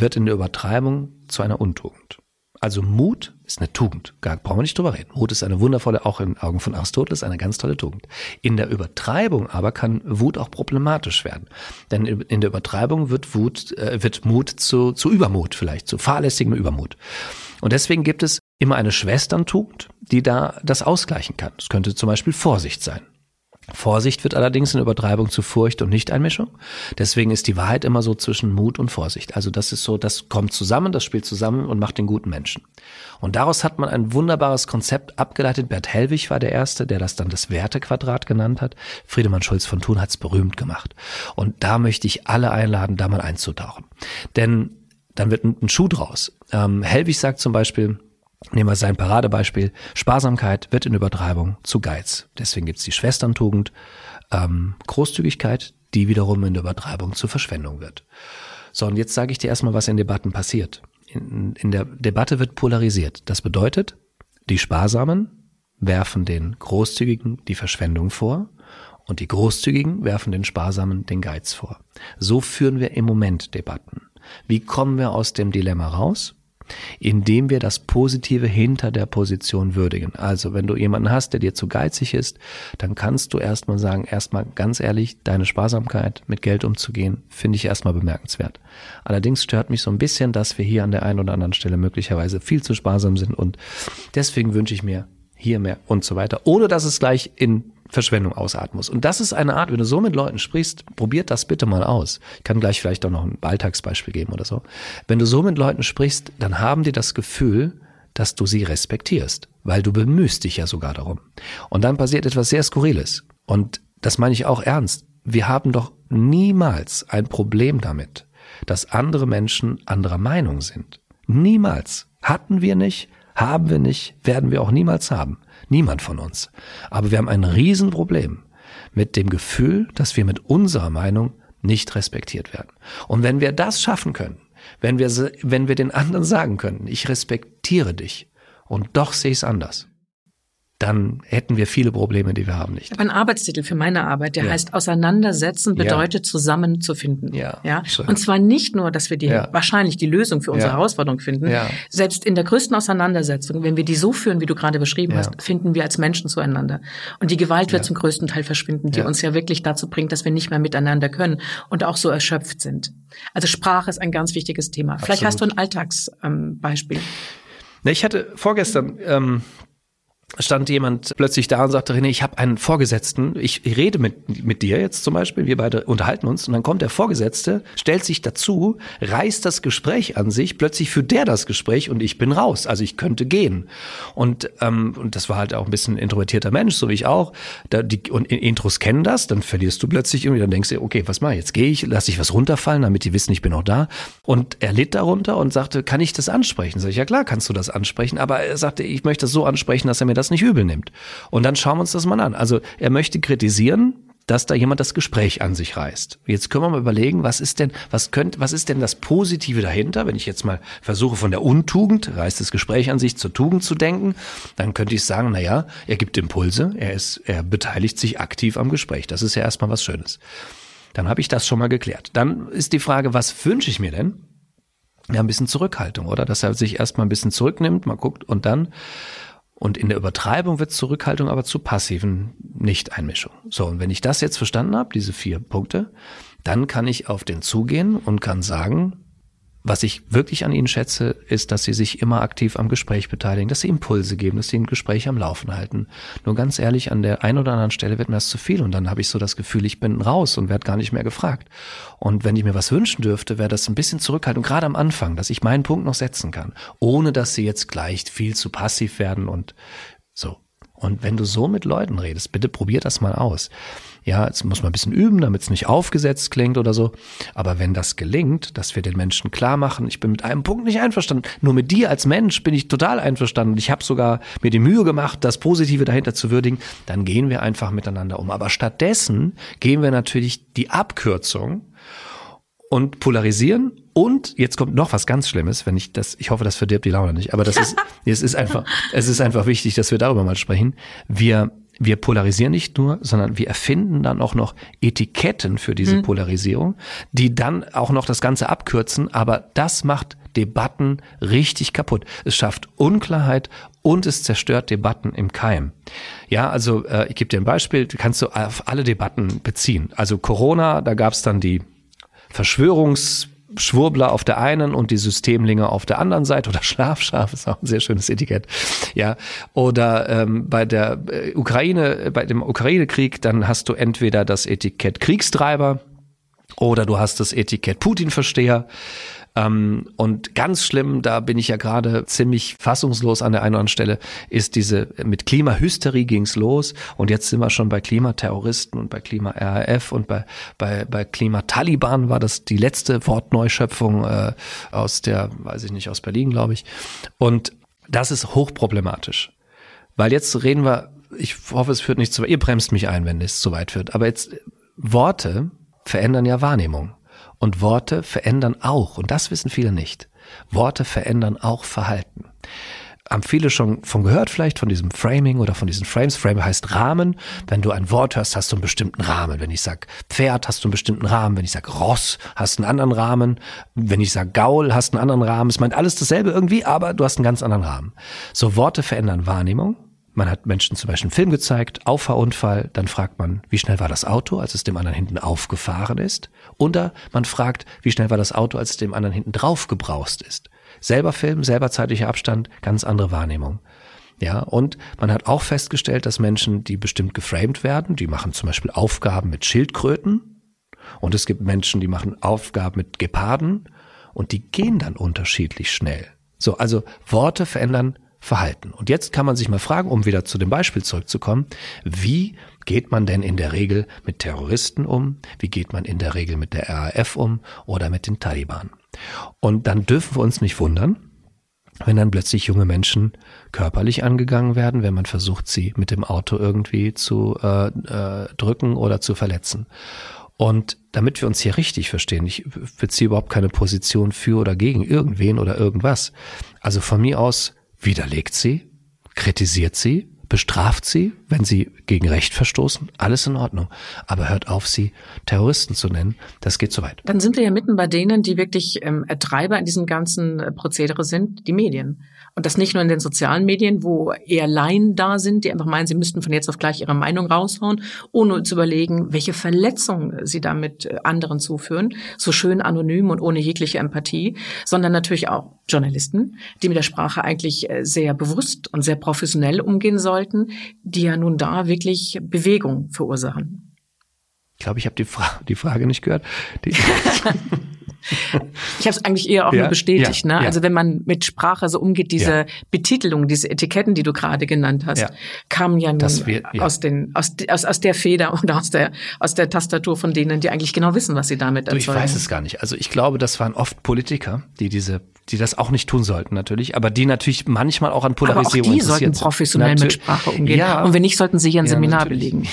wird in der Übertreibung zu einer Untugend. Also Mut ist eine Tugend. Gar brauchen wir nicht drüber reden. Mut ist eine wundervolle, auch in Augen von Aristoteles, eine ganz tolle Tugend. In der Übertreibung aber kann Wut auch problematisch werden. Denn in der Übertreibung wird Wut, äh, wird Mut zu, zu Übermut vielleicht, zu fahrlässigem Übermut. Und deswegen gibt es immer eine Schwesterntugend, die da das ausgleichen kann. Es könnte zum Beispiel Vorsicht sein. Vorsicht wird allerdings in Übertreibung zu Furcht und Nichteinmischung. Deswegen ist die Wahrheit immer so zwischen Mut und Vorsicht. Also das ist so, das kommt zusammen, das spielt zusammen und macht den guten Menschen. Und daraus hat man ein wunderbares Konzept abgeleitet. Bert Hellwig war der Erste, der das dann das Wertequadrat genannt hat. Friedemann Schulz von Thun hat es berühmt gemacht. Und da möchte ich alle einladen, da mal einzutauchen. Denn dann wird ein Schuh draus. Ähm, Hellwig sagt zum Beispiel, Nehmen wir sein Paradebeispiel. Sparsamkeit wird in Übertreibung zu Geiz. Deswegen gibt's die Schwesterntugend, ähm, Großzügigkeit, die wiederum in Übertreibung zur Verschwendung wird. So, und jetzt sage ich dir erstmal, was in Debatten passiert. In, in der Debatte wird polarisiert. Das bedeutet, die Sparsamen werfen den Großzügigen die Verschwendung vor und die Großzügigen werfen den Sparsamen den Geiz vor. So führen wir im Moment Debatten. Wie kommen wir aus dem Dilemma raus? Indem wir das Positive hinter der Position würdigen. Also wenn du jemanden hast, der dir zu geizig ist, dann kannst du erstmal sagen, erstmal ganz ehrlich, deine Sparsamkeit mit Geld umzugehen, finde ich erstmal bemerkenswert. Allerdings stört mich so ein bisschen, dass wir hier an der einen oder anderen Stelle möglicherweise viel zu sparsam sind und deswegen wünsche ich mir hier mehr und so weiter, ohne dass es gleich in Verschwendung ausatmen muss. Und das ist eine Art, wenn du so mit Leuten sprichst, probiert das bitte mal aus. Ich kann gleich vielleicht auch noch ein Alltagsbeispiel geben oder so. Wenn du so mit Leuten sprichst, dann haben die das Gefühl, dass du sie respektierst, weil du bemühst dich ja sogar darum. Und dann passiert etwas sehr Skurriles. Und das meine ich auch ernst. Wir haben doch niemals ein Problem damit, dass andere Menschen anderer Meinung sind. Niemals. Hatten wir nicht, haben wir nicht, werden wir auch niemals haben. Niemand von uns. Aber wir haben ein Riesenproblem mit dem Gefühl, dass wir mit unserer Meinung nicht respektiert werden. Und wenn wir das schaffen können, wenn wir, wenn wir den anderen sagen können, ich respektiere dich und doch sehe ich es anders, dann hätten wir viele Probleme, die wir haben nicht. Ich habe einen Arbeitstitel für meine Arbeit, der Ja. heißt Auseinandersetzen bedeutet zusammenzufinden. Ja, ja. Und zwar nicht nur, dass wir die, Ja. wahrscheinlich die Lösung für unsere Ja. Herausforderung finden. Ja. Selbst in der größten Auseinandersetzung, wenn wir die so führen, wie du gerade beschrieben Ja. hast, finden wir als Menschen zueinander. Und die Gewalt wird Ja. zum größten Teil verschwinden, die Ja. uns ja wirklich dazu bringt, dass wir nicht mehr miteinander können und auch so erschöpft sind. Also Sprache ist ein ganz wichtiges Thema. Vielleicht hast du ein Alltagsbeispiel. Ähm. Na, ich hatte vorgestern ähm, stand jemand plötzlich da und sagte, René, ich habe einen Vorgesetzten, ich rede mit, mit dir jetzt zum Beispiel, wir beide unterhalten uns und dann kommt der Vorgesetzte, stellt sich dazu, reißt das Gespräch an sich, plötzlich führt der das Gespräch und ich bin raus, also ich könnte gehen. Und, ähm, und das war halt auch ein bisschen ein introvertierter Mensch, so wie ich auch. Da, die, und Intros kennen das, dann verlierst du plötzlich irgendwie, dann denkst du, okay, was mache ich, jetzt gehe ich, lasse ich was runterfallen, damit die wissen, ich bin auch da. Und er litt darunter und sagte, kann ich das ansprechen? Sag ich, ja klar, kannst du das ansprechen, aber er sagte, ich möchte das so ansprechen, dass er mir das nicht übel nimmt. Und dann schauen wir uns das mal an. Also er möchte kritisieren, dass da jemand das Gespräch an sich reißt. Jetzt können wir mal überlegen, was ist denn, was könnte, was ist denn das Positive dahinter? Wenn ich jetzt mal versuche von der Untugend, reißt das Gespräch an sich zur Tugend zu denken, dann könnte ich sagen, na ja, er gibt Impulse, er ist, er beteiligt sich aktiv am Gespräch. Das ist ja erstmal was Schönes. Dann habe ich das schon mal geklärt. Dann ist die Frage, was wünsche ich mir denn? Ja, ein bisschen Zurückhaltung, oder? Dass er sich erstmal ein bisschen zurücknimmt, mal guckt und dann und in der Übertreibung wird Zurückhaltung aber zu passiven Nichteinmischung. So, und wenn ich das jetzt verstanden habe, diese vier Punkte, dann kann ich auf den zugehen und kann sagen, was ich wirklich an ihnen schätze, ist, dass sie sich immer aktiv am Gespräch beteiligen, dass sie Impulse geben, dass sie ein Gespräch am Laufen halten. Nur ganz ehrlich, an der einen oder anderen Stelle wird mir das zu viel und dann habe ich so das Gefühl, ich bin raus und werde gar nicht mehr gefragt. Und wenn ich mir was wünschen dürfte, wäre das ein bisschen Zurückhaltung, gerade am Anfang, dass ich meinen Punkt noch setzen kann, ohne dass sie jetzt gleich viel zu passiv werden und so. Und wenn du so mit Leuten redest, bitte probier das mal aus. Ja, jetzt muss man ein bisschen üben, damit es nicht aufgesetzt klingt oder so. Aber wenn das gelingt, dass wir den Menschen klar machen, ich bin mit einem Punkt nicht einverstanden. Nur mit dir als Mensch bin ich total einverstanden. Ich habe sogar mir die Mühe gemacht, das Positive dahinter zu würdigen. Dann gehen wir einfach miteinander um. Aber stattdessen gehen wir natürlich die Abkürzung und polarisieren. Und jetzt kommt noch was ganz Schlimmes, wenn ich das, ich hoffe, das verdirbt die Laune nicht, aber das ist, *laughs* es ist einfach, es ist einfach wichtig, dass wir darüber mal sprechen. Wir, wir polarisieren nicht nur, sondern wir erfinden dann auch noch Etiketten für diese mhm. Polarisierung, die dann auch noch das Ganze abkürzen, aber das macht Debatten richtig kaputt. Es schafft Unklarheit und es zerstört Debatten im Keim. Ja, also äh, ich gebe dir ein Beispiel, du kannst du auf alle Debatten beziehen. Also Corona, da gab es dann die Verschwörungsschwurbler auf der einen und die Systemlinge auf der anderen Seite oder *laughs* Schlafschaf ist auch ein sehr schönes Etikett. Ja, oder ähm, bei der äh, Ukraine, bei dem Ukraine-Krieg, dann hast du entweder das Etikett Kriegstreiber oder du hast das Etikett Putin-Versteher. Ähm, und ganz schlimm, da bin ich ja gerade ziemlich fassungslos an der einen oder anderen Stelle, ist diese, mit Klimahysterie ging's los und jetzt sind wir schon bei Klimaterroristen und bei Klima-RAF und bei, bei, bei Klimataliban war das die letzte Wortneuschöpfung äh, aus der, weiß ich nicht, aus Berlin, glaube ich. Und das ist hochproblematisch. Weil jetzt reden wir, ich hoffe, es führt nicht zu weit, ihr bremst mich ein, wenn es zu weit führt, aber jetzt Worte verändern ja Wahrnehmung. Und Worte verändern auch, und das wissen viele nicht, Worte verändern auch Verhalten. Haben viele schon von gehört, vielleicht von diesem Framing oder von diesen Frames. Frame heißt Rahmen. Wenn du ein Wort hörst, hast du einen bestimmten Rahmen. Wenn ich sag Pferd, hast du einen bestimmten Rahmen. Wenn ich sag Ross, hast du einen anderen Rahmen. Wenn ich sag Gaul, hast du einen anderen Rahmen. Es meint alles dasselbe irgendwie, aber du hast einen ganz anderen Rahmen. So Worte verändern Wahrnehmung man hat Menschen zum Beispiel einen Film gezeigt, Auffahrunfall, dann fragt man, wie schnell war das Auto, als es dem anderen hinten aufgefahren ist? Oder man fragt, wie schnell war das Auto, als es dem anderen hinten drauf gebraust ist? Selber Film, selber zeitlicher Abstand, ganz andere Wahrnehmung. Ja, und man hat auch festgestellt, dass Menschen, die bestimmt geframed werden, die machen zum Beispiel Aufgaben mit Schildkröten und es gibt Menschen, die machen Aufgaben mit Geparden und die gehen dann unterschiedlich schnell. So, also Worte verändern Verhalten. Und jetzt kann man sich mal fragen, um wieder zu dem Beispiel zurückzukommen, wie geht man denn in der Regel mit Terroristen um? Wie geht man in der Regel mit der RAF um oder mit den Taliban? Und dann dürfen wir uns nicht wundern, wenn dann plötzlich junge Menschen körperlich angegangen werden, wenn man versucht, sie mit dem Auto irgendwie zu äh, äh, drücken oder zu verletzen. Und damit wir uns hier richtig verstehen, ich beziehe überhaupt keine Position für oder gegen irgendwen oder irgendwas. Also von mir aus widerlegt sie, kritisiert sie, bestraft sie, wenn sie gegen Recht verstoßen, alles in Ordnung. Aber hört auf, sie Terroristen zu nennen. Das geht zu weit. Dann sind wir ja mitten bei denen, die wirklich ähm, Treiber in diesem ganzen äh, Prozedere sind, die Medien. Und das nicht nur in den sozialen Medien, wo eher Laien da sind, die einfach meinen, sie müssten von jetzt auf gleich ihre Meinung raushauen, ohne zu überlegen, welche Verletzungen sie damit äh, anderen zuführen, so schön anonym und ohne jegliche Empathie, sondern natürlich auch Journalisten, die mit der Sprache eigentlich äh, sehr bewusst und sehr professionell umgehen sollten, die ja nun da wirklich Bewegung verursachen. Ich glaube, ich habe die, Fra die Frage nicht gehört. *laughs* Ich habe es eigentlich eher auch ja, nur bestätigt. Ja, ne? Ja. Also wenn man mit Sprache so umgeht, diese Betitelung, diese Etiketten, die du gerade genannt hast, kamen ja, nun wir, aus den aus, aus aus der Feder und aus der aus der Tastatur von denen, die eigentlich genau wissen, was sie damit erzeugen. Du, ich weiß es gar nicht. Also ich glaube, das waren oft Politiker, die diese die das auch nicht tun sollten natürlich, aber die natürlich manchmal auch an Polarisierung aber auch die sollten professionell mit Sprache umgehen. Ja, und wenn nicht, sollten sie hier ein ja, Seminar natürlich. belegen.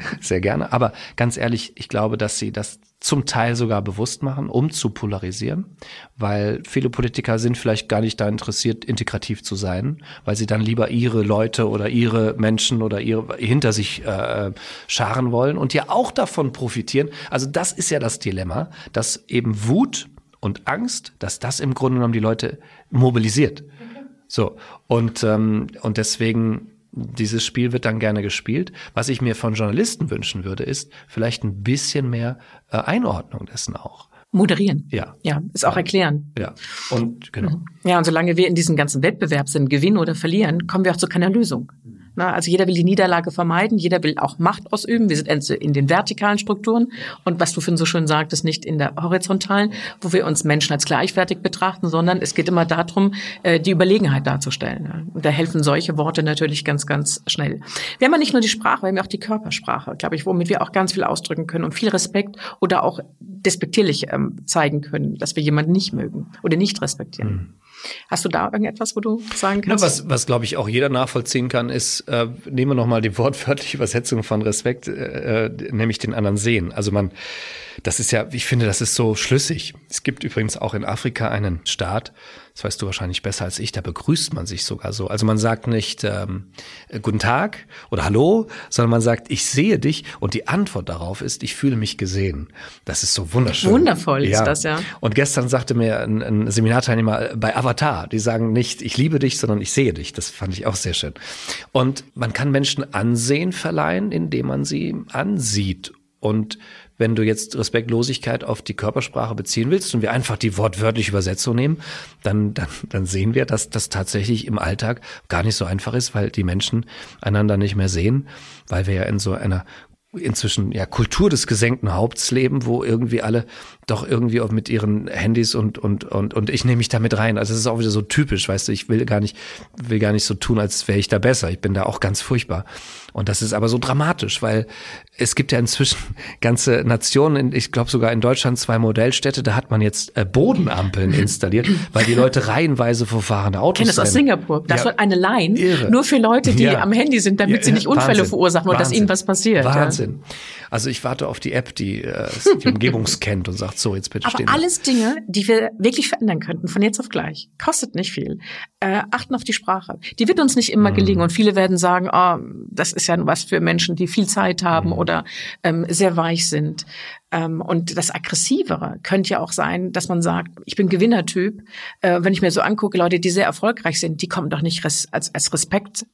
*laughs* Sehr gerne. Aber ganz ehrlich, ich glaube, dass sie das zum Teil sogar bewusst machen, um zu polarisieren, weil viele Politiker sind vielleicht gar nicht da interessiert, integrativ zu sein, weil sie dann lieber ihre Leute oder ihre Menschen oder ihre hinter sich äh, scharen wollen und ja auch davon profitieren. Also das ist ja das Dilemma, dass eben Wut und Angst, dass das im Grunde genommen die Leute mobilisiert. So und ähm, und deswegen dieses Spiel wird dann gerne gespielt. Was ich mir von Journalisten wünschen würde, ist vielleicht ein bisschen mehr äh, Einordnung dessen auch. Moderieren. Ja. Ja, ist auch erklären. Ja. Und genau. Mhm. Ja, und solange wir in diesem ganzen Wettbewerb sind, gewinnen oder verlieren, kommen wir auch zu keiner Lösung. Na, also jeder will die Niederlage vermeiden, jeder will auch Macht ausüben. Wir sind in den vertikalen Strukturen und was du vorhin so schön sagtest, nicht in der horizontalen, wo wir uns Menschen als gleichwertig betrachten, sondern es geht immer darum, äh, die Überlegenheit darzustellen. Und da helfen solche Worte natürlich ganz, ganz schnell. Wir haben ja nicht nur die Sprache, wir haben ja auch die Körpersprache, glaube ich, womit wir auch ganz viel ausdrücken können und viel Respekt oder auch despektierlich ähm, zeigen können, dass wir jemanden nicht mögen oder nicht respektieren. Mhm. Hast du da irgendetwas, wo du sagen kannst? Ja, was, was glaube ich auch jeder nachvollziehen kann, ist, äh, nehmen wir nochmal die *laughs* wortwörtliche Übersetzung von Respekt, äh, äh, nämlich den anderen sehen. Also man, das ist ja, ich finde, das ist so schlüssig. Es gibt übrigens auch in Afrika einen Staat, das weißt du wahrscheinlich besser als ich, da begrüßt man sich sogar so. Also man sagt nicht ähm, Guten Tag oder Hallo, sondern man sagt, ich sehe dich und die Antwort darauf ist, ich fühle mich gesehen. Das ist so wunderschön. Wundervoll ja. ist das, ja. Und gestern sagte mir ein, ein Seminarteilnehmer bei Avatar, die sagen nicht, ich liebe dich, sondern ich sehe dich. Das fand ich auch sehr schön. Und man kann Menschen Ansehen verleihen, indem man sie ansieht. Und wenn du jetzt Respektlosigkeit auf die Körpersprache beziehen willst und wir einfach die wortwörtliche Übersetzung nehmen, dann, dann, dann sehen wir, dass das tatsächlich im Alltag gar nicht so einfach ist, weil die Menschen einander nicht mehr sehen, weil wir ja in so einer inzwischen ja Kultur des gesenkten Haupts leben, wo irgendwie alle doch irgendwie auch mit ihren Handys und und und und ich nehme mich da mit rein. Also es ist auch wieder so typisch, weißt du, ich will gar nicht will gar nicht so tun, als wäre ich da besser. Ich bin da auch ganz furchtbar. Und das ist aber so dramatisch, weil es gibt ja inzwischen *laughs* ganze Nationen, ich glaube sogar in Deutschland zwei Modellstädte, da hat man jetzt äh, Bodenampeln *laughs* installiert, weil die Leute reihenweise vor fahrende Autos Ich kenne das aus Singapur. Das ja, wird eine Line irre. nur für Leute, die ja. am Handy sind, damit ja, sie nicht Unfälle Wahnsinn. verursachen und dass ihnen was passiert. Wahnsinn. Also ich warte auf die App, die äh, die Umgebung scannt und sagt, so, jetzt bitte Aber stehen. alles Dinge, die wir wirklich verändern könnten, von jetzt auf gleich. Kostet nicht viel. Äh, achten auf die Sprache. Die wird uns nicht immer mhm. gelingen und viele werden sagen, oh, das ist ja was für Menschen, die viel Zeit haben mhm. oder ähm, sehr weich sind. Ähm, und das Aggressivere könnte ja auch sein, dass man sagt, ich bin Gewinnertyp. Äh, wenn ich mir so angucke, Leute, die sehr erfolgreich sind, die kommen doch nicht res als, als Respekt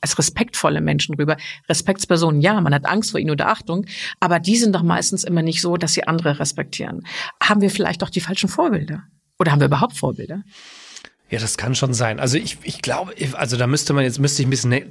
als respektvolle Menschen rüber. Respektspersonen, ja, man hat Angst vor ihnen oder Achtung, aber die sind doch meistens immer nicht so, dass sie andere respektieren. Haben wir vielleicht doch die falschen Vorbilder? Oder haben wir überhaupt Vorbilder? Ja, das kann schon sein. Also ich, ich glaube, also da müsste man jetzt müsste ich ein bisschen äh,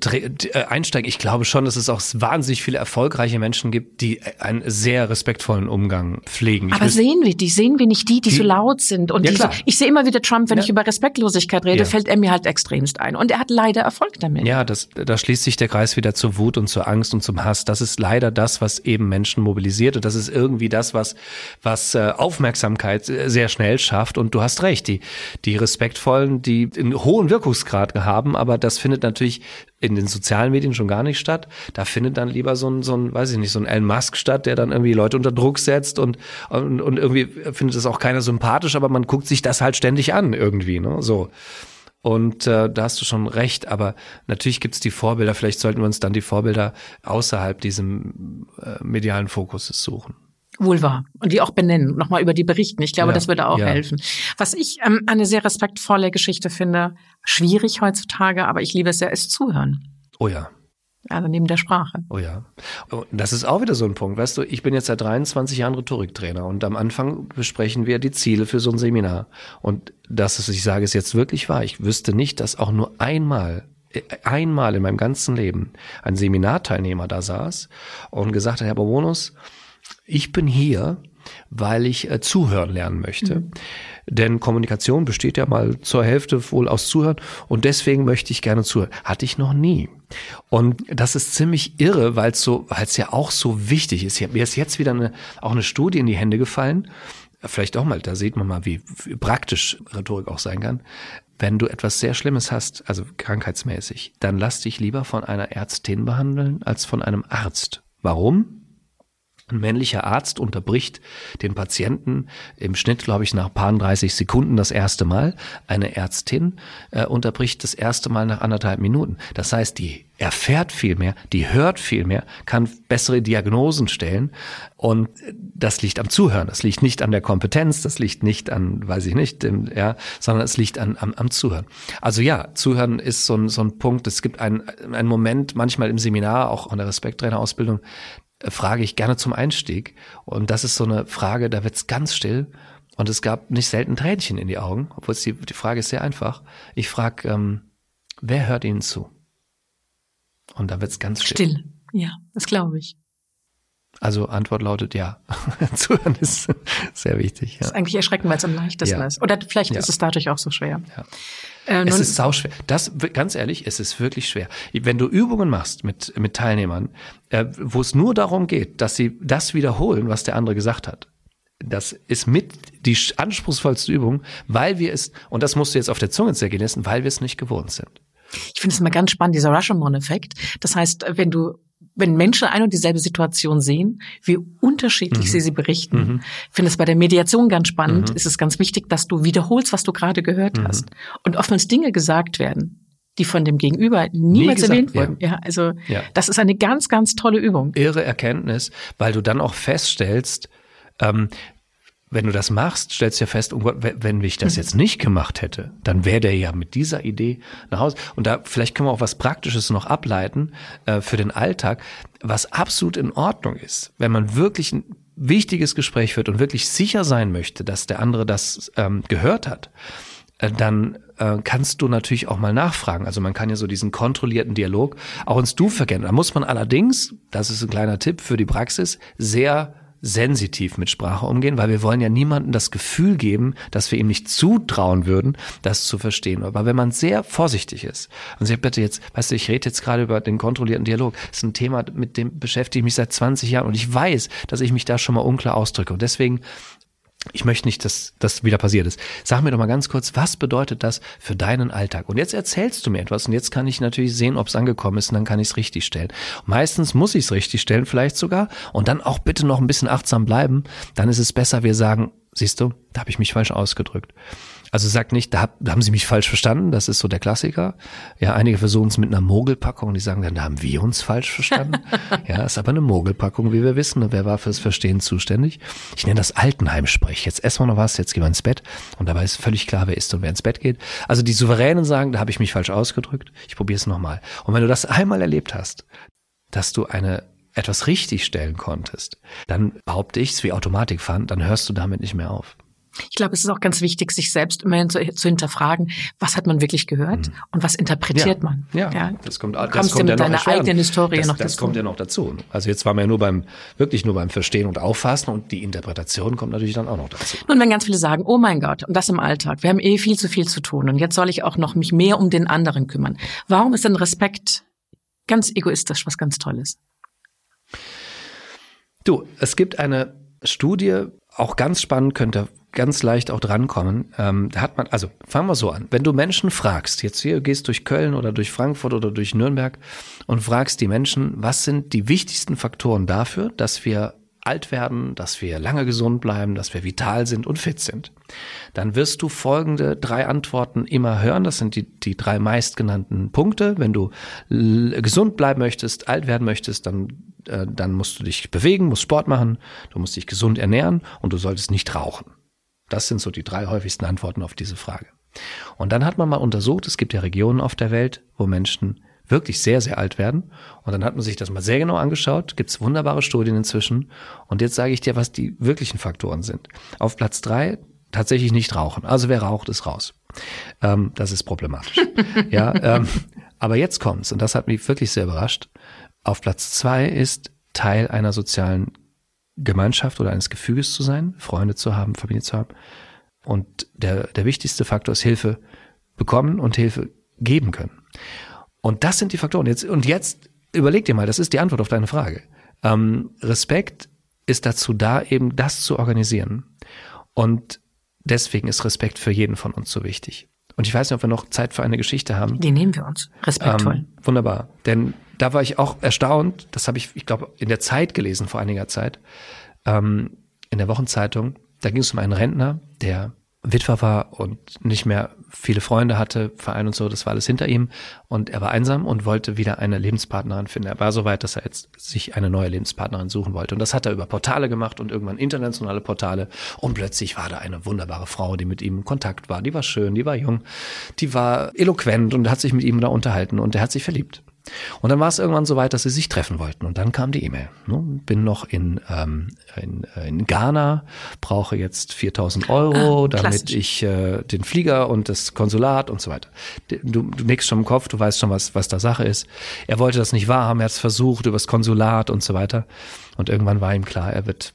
einsteigen. Ich glaube schon, dass es auch wahnsinnig viele erfolgreiche Menschen gibt, die einen sehr respektvollen Umgang pflegen. Aber sehen wir die? Sehen wir nicht die, die, die so laut sind und ja, die so, ich sehe immer wieder Trump, wenn ja. ich über Respektlosigkeit rede, ja. fällt er mir halt extremst ein und er hat leider Erfolg damit. Ja, das da schließt sich der Kreis wieder zur Wut und zur Angst und zum Hass. Das ist leider das, was eben Menschen mobilisiert und das ist irgendwie das, was was äh, Aufmerksamkeit äh, sehr schnell schafft und du hast recht, die die respektvollen Zahlen, die einen hohen Wirkungsgrad haben, aber das findet natürlich in den sozialen Medien schon gar nicht statt. Da findet dann lieber so ein, so ein, weiß ich nicht, so ein Elon Musk statt, der dann irgendwie Leute unter Druck setzt und, und, und irgendwie findet das auch keiner sympathisch, aber man guckt sich das halt ständig an irgendwie, ne, so. Und äh, da hast du schon recht, aber natürlich gibt's die Vorbilder. Vielleicht sollten wir uns dann die Vorbilder außerhalb diesem äh, medialen Fokuses suchen. Wohl wahr. Und die auch benennen, nochmal über die berichten. Ich glaube, ja, das würde auch ja. helfen. Was ich ähm, eine sehr respektvolle Geschichte finde, schwierig heutzutage, aber ich liebe es sehr, ist Zuhören. Oh ja. Also neben der Sprache. Oh ja. Und das ist auch wieder so ein Punkt. Weißt du, ich bin jetzt seit 23 Jahren Rhetoriktrainer und am Anfang besprechen wir die Ziele für so ein Seminar. Und das, was ich sage, ist jetzt wirklich wahr. Ich wüsste nicht, dass auch nur einmal einmal in meinem ganzen Leben ein Seminarteilnehmer da saß und gesagt hat, Herr Bonus, ich bin hier, weil ich äh, zuhören lernen möchte. Mhm. Denn Kommunikation besteht ja mal zur Hälfte wohl aus Zuhören und deswegen möchte ich gerne zuhören. Hatte ich noch nie. Und das ist ziemlich irre, weil es so, weil es ja auch so wichtig ist. Mir ist jetzt wieder eine, auch eine Studie in die Hände gefallen. Vielleicht auch mal, da sieht man mal, wie, wie praktisch Rhetorik auch sein kann. Wenn du etwas sehr Schlimmes hast, also krankheitsmäßig, dann lass dich lieber von einer Ärztin behandeln als von einem Arzt. Warum? Ein männlicher Arzt unterbricht den Patienten im Schnitt, glaube ich, nach paar 30 Sekunden das erste Mal. Eine Ärztin äh, unterbricht das erste Mal nach anderthalb Minuten. Das heißt, die erfährt viel mehr, die hört viel mehr, kann bessere Diagnosen stellen. Und das liegt am Zuhören. Das liegt nicht an der Kompetenz, das liegt nicht an, weiß ich nicht, dem, ja, sondern es liegt an, am, am Zuhören. Also ja, Zuhören ist so ein, so ein Punkt. Es gibt einen, einen Moment, manchmal im Seminar, auch in der Respekttrainerausbildung, frage ich gerne zum Einstieg. Und das ist so eine Frage, da wird's ganz still. Und es gab nicht selten Tränchen in die Augen, obwohl die, die Frage ist sehr einfach. Ich frage, ähm, wer hört Ihnen zu? Und da wird's ganz still. Still, ja, das glaube ich. Also Antwort lautet ja. *laughs* Zuhören ist sehr wichtig. Ja. Das ist eigentlich erschreckend, weil es am leichtesten ja. ist. Oder vielleicht ja. ist es dadurch auch so schwer. Ja. Äh, es ist sauschwer. Das, ganz ehrlich, es ist wirklich schwer. Wenn du Übungen machst mit, mit Teilnehmern, äh, wo es nur darum geht, dass sie das wiederholen, was der andere gesagt hat, das ist mit die anspruchsvollste Übung, weil wir es, und das musst du jetzt auf der Zunge zergehen lassen, weil wir es nicht gewohnt sind. Ich finde es immer ganz spannend, dieser Rashomon-Effekt. Das heißt, wenn du wenn Menschen eine und dieselbe Situation sehen, wie unterschiedlich mhm. sie sie berichten. Mhm. Ich finde es bei der Mediation ganz spannend. Mhm. Ist es ganz wichtig, dass du wiederholst, was du gerade gehört mhm. hast. Und oftmals Dinge gesagt werden, die von dem Gegenüber niemals Nie erwähnt wurden. Ja, ja also ja. das ist eine ganz, ganz tolle Übung. Irre Erkenntnis, weil du dann auch feststellst, ähm, wenn du das machst, stellst du ja fest, oh Gott, wenn ich das mhm. jetzt nicht gemacht hätte, dann wäre der ja mit dieser Idee nach Hause. Und da vielleicht können wir auch was Praktisches noch ableiten äh, für den Alltag, was absolut in Ordnung ist, wenn man wirklich ein wichtiges Gespräch führt und wirklich sicher sein möchte, dass der andere das ähm, gehört hat. Äh, dann äh, kannst du natürlich auch mal nachfragen. Also man kann ja so diesen kontrollierten Dialog auch ins Du verkennen. Da muss man allerdings, das ist ein kleiner Tipp für die Praxis, sehr sensitiv mit Sprache umgehen, weil wir wollen ja niemandem das Gefühl geben, dass wir ihm nicht zutrauen würden, das zu verstehen. Aber wenn man sehr vorsichtig ist und sagt, bitte jetzt, weißt du, ich rede jetzt gerade über den kontrollierten Dialog, das ist ein Thema, mit dem beschäftige ich mich seit 20 Jahren und ich weiß, dass ich mich da schon mal unklar ausdrücke. Und deswegen ich möchte nicht, dass das wieder passiert ist. Sag mir doch mal ganz kurz, was bedeutet das für deinen Alltag? Und jetzt erzählst du mir etwas und jetzt kann ich natürlich sehen, ob es angekommen ist und dann kann ich es richtig stellen. meistens muss ich es richtig stellen, vielleicht sogar. Und dann auch bitte noch ein bisschen achtsam bleiben. Dann ist es besser, wir sagen, siehst du, da habe ich mich falsch ausgedrückt. Also sagt nicht, da, da, haben Sie mich falsch verstanden, das ist so der Klassiker. Ja, einige versuchen es mit einer Mogelpackung, die sagen dann, da haben wir uns falsch verstanden. *laughs* ja, ist aber eine Mogelpackung, wie wir wissen. Und wer war fürs Verstehen zuständig? Ich nenne das Altenheim-Sprech. Jetzt essen wir noch was, jetzt gehen wir ins Bett. Und dabei ist völlig klar, wer isst und wer ins Bett geht. Also die Souveränen sagen, da habe ich mich falsch ausgedrückt. Ich probiere es nochmal. Und wenn du das einmal erlebt hast, dass du eine etwas richtig stellen konntest, dann behaupte ich es wie Automatik fahren, dann hörst du damit nicht mehr auf. Ich glaube, es ist auch ganz wichtig, sich selbst immerhin zu, zu hinterfragen, was hat man wirklich gehört mhm. und was interpretiert ja. man. Ja, ja, das kommt, das kommst kommt ja mit deiner eigenen Historie das, noch das dazu. Das kommt ja noch dazu. Also jetzt waren wir ja nur beim, wirklich nur beim Verstehen und Auffassen und die Interpretation kommt natürlich dann auch noch dazu. Nun, wenn ganz viele sagen, oh mein Gott, und das im Alltag, wir haben eh viel zu viel zu tun und jetzt soll ich auch noch mich mehr um den anderen kümmern. Warum ist denn Respekt ganz egoistisch was ganz Tolles? Du, es gibt eine Studie, auch ganz spannend, könnte ganz leicht auch drankommen. Ähm, da hat man, also fangen wir so an. Wenn du Menschen fragst, jetzt hier gehst durch Köln oder durch Frankfurt oder durch Nürnberg und fragst die Menschen, was sind die wichtigsten Faktoren dafür, dass wir alt werden, dass wir lange gesund bleiben, dass wir vital sind und fit sind, dann wirst du folgende drei Antworten immer hören. Das sind die, die drei meistgenannten Punkte. Wenn du gesund bleiben möchtest, alt werden möchtest, dann, äh, dann musst du dich bewegen, musst Sport machen, du musst dich gesund ernähren und du solltest nicht rauchen. Das sind so die drei häufigsten Antworten auf diese Frage. Und dann hat man mal untersucht, es gibt ja Regionen auf der Welt, wo Menschen wirklich sehr, sehr alt werden. Und dann hat man sich das mal sehr genau angeschaut, gibt's wunderbare Studien inzwischen. Und jetzt sage ich dir, was die wirklichen Faktoren sind. Auf Platz drei tatsächlich nicht rauchen. Also wer raucht, ist raus. Ähm, das ist problematisch. *laughs* ja, ähm, aber jetzt kommt's, und das hat mich wirklich sehr überrascht. Auf Platz zwei ist Teil einer sozialen Gemeinschaft oder eines Gefüges zu sein, Freunde zu haben, Familie zu haben. Und der, der wichtigste Faktor ist Hilfe bekommen und Hilfe geben können. Und das sind die Faktoren. Jetzt, und jetzt überleg dir mal, das ist die Antwort auf deine Frage. Ähm, Respekt ist dazu da, eben das zu organisieren. Und deswegen ist Respekt für jeden von uns so wichtig. Und ich weiß nicht, ob wir noch Zeit für eine Geschichte haben. Die nehmen wir uns. Respektvoll. Ähm, wunderbar. Denn da war ich auch erstaunt, das habe ich, ich glaube, in der Zeit gelesen vor einiger Zeit, ähm, in der Wochenzeitung, da ging es um einen Rentner, der Witwer war und nicht mehr viele Freunde hatte, Verein und so, das war alles hinter ihm. Und er war einsam und wollte wieder eine Lebenspartnerin finden. Er war so weit, dass er jetzt sich eine neue Lebenspartnerin suchen wollte. Und das hat er über Portale gemacht und irgendwann internationale Portale. Und plötzlich war da eine wunderbare Frau, die mit ihm in Kontakt war. Die war schön, die war jung, die war eloquent und hat sich mit ihm da unterhalten und er hat sich verliebt. Und dann war es irgendwann so weit, dass sie sich treffen wollten. Und dann kam die E-Mail. Ne? Bin noch in, ähm, in, in Ghana, brauche jetzt 4000 Euro, ah, damit ich äh, den Flieger und das Konsulat und so weiter. Du, du nickst schon im Kopf, du weißt schon, was, was da Sache ist. Er wollte das nicht wahrhaben, er hat es versucht über das Konsulat und so weiter. Und irgendwann war ihm klar, er wird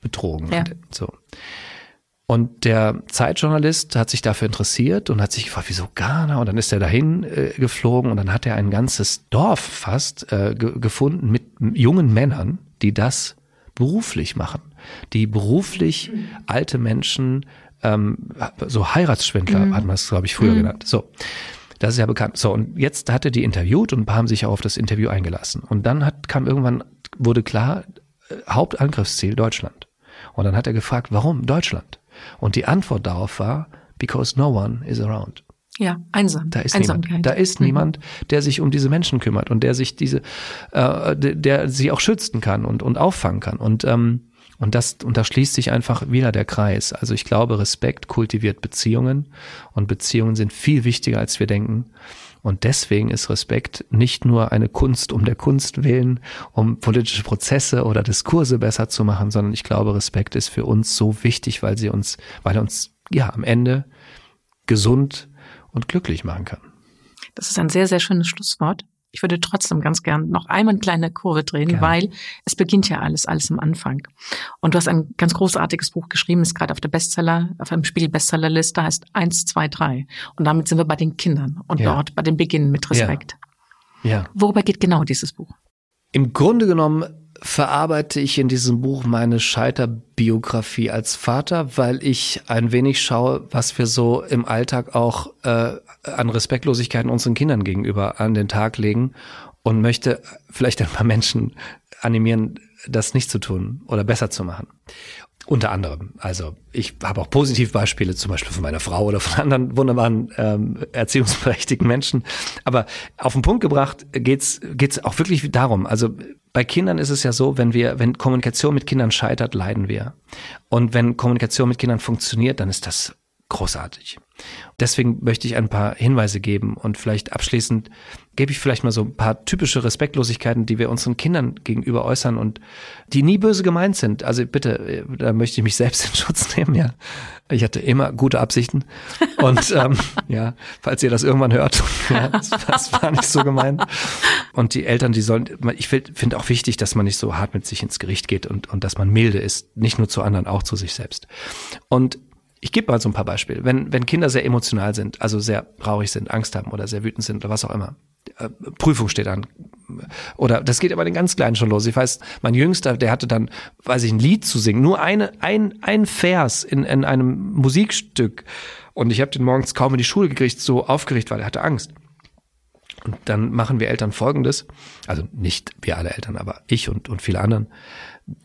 betrogen. Ja. So. Und der Zeitjournalist hat sich dafür interessiert und hat sich gefragt, wieso Ghana? Und dann ist er dahin äh, geflogen und dann hat er ein ganzes Dorf fast äh, ge gefunden mit jungen Männern, die das beruflich machen, die beruflich alte Menschen, ähm, so Heiratsschwindler mhm. hat man es, glaube ich, früher mhm. genannt. So. Das ist ja bekannt. So, und jetzt hat er die interviewt und haben sich auch auf das Interview eingelassen. Und dann hat, kam irgendwann, wurde klar, äh, Hauptangriffsziel Deutschland. Und dann hat er gefragt, warum Deutschland? Und die Antwort darauf war, because no one is around. Ja, einsam. Da ist Einsamkeit. niemand. Da ist mhm. niemand, der sich um diese Menschen kümmert und der sich diese, äh, der sie auch schützen kann und und auffangen kann. Und ähm, und das und da schließt sich einfach wieder der Kreis. Also ich glaube, Respekt kultiviert Beziehungen und Beziehungen sind viel wichtiger, als wir denken. Und deswegen ist Respekt nicht nur eine Kunst um der Kunst willen, um politische Prozesse oder Diskurse besser zu machen, sondern ich glaube, Respekt ist für uns so wichtig, weil sie uns, weil er uns ja am Ende gesund und glücklich machen kann. Das ist ein sehr, sehr schönes Schlusswort. Ich würde trotzdem ganz gern noch einmal eine kleine Kurve drehen, Gerne. weil es beginnt ja alles, alles am Anfang. Und du hast ein ganz großartiges Buch geschrieben, ist gerade auf der Bestseller, auf einem Spiegel Bestsellerliste, heißt eins, zwei, drei. Und damit sind wir bei den Kindern und ja. dort bei dem Beginn mit Respekt. Ja. ja. Worüber geht genau dieses Buch? Im Grunde genommen verarbeite ich in diesem Buch meine Scheiterbiografie als Vater, weil ich ein wenig schaue, was wir so im Alltag auch äh, an Respektlosigkeiten unseren Kindern gegenüber an den Tag legen und möchte vielleicht ein paar Menschen animieren, das nicht zu tun oder besser zu machen. Unter anderem. Also ich habe auch Positivbeispiele, zum Beispiel von meiner Frau oder von anderen wunderbaren ähm, erziehungsberechtigten Menschen. Aber auf den Punkt gebracht geht's geht's auch wirklich darum. Also bei Kindern ist es ja so, wenn wir, wenn Kommunikation mit Kindern scheitert, leiden wir. Und wenn Kommunikation mit Kindern funktioniert, dann ist das großartig. Deswegen möchte ich ein paar Hinweise geben und vielleicht abschließend gebe ich vielleicht mal so ein paar typische Respektlosigkeiten, die wir unseren Kindern gegenüber äußern und die nie böse gemeint sind. Also bitte, da möchte ich mich selbst in Schutz *laughs* nehmen, ja. Ich hatte immer gute Absichten *laughs* und ähm, ja, falls ihr das irgendwann hört, *laughs* ja, das, das war nicht so gemeint. Und die Eltern, die sollen, ich finde auch wichtig, dass man nicht so hart mit sich ins Gericht geht und, und dass man milde ist, nicht nur zu anderen, auch zu sich selbst. Und ich gebe mal so ein paar Beispiele. Wenn, wenn Kinder sehr emotional sind, also sehr traurig sind, Angst haben oder sehr wütend sind oder was auch immer, äh, Prüfung steht an. Oder das geht aber den ganz Kleinen schon los. Ich weiß, mein Jüngster, der hatte dann, weiß ich, ein Lied zu singen, nur eine, ein, ein Vers in, in einem Musikstück. Und ich habe den morgens kaum in die Schule gekriegt, so aufgeregt, weil er hatte Angst. Und dann machen wir Eltern Folgendes, also nicht wir alle Eltern, aber ich und, und viele anderen.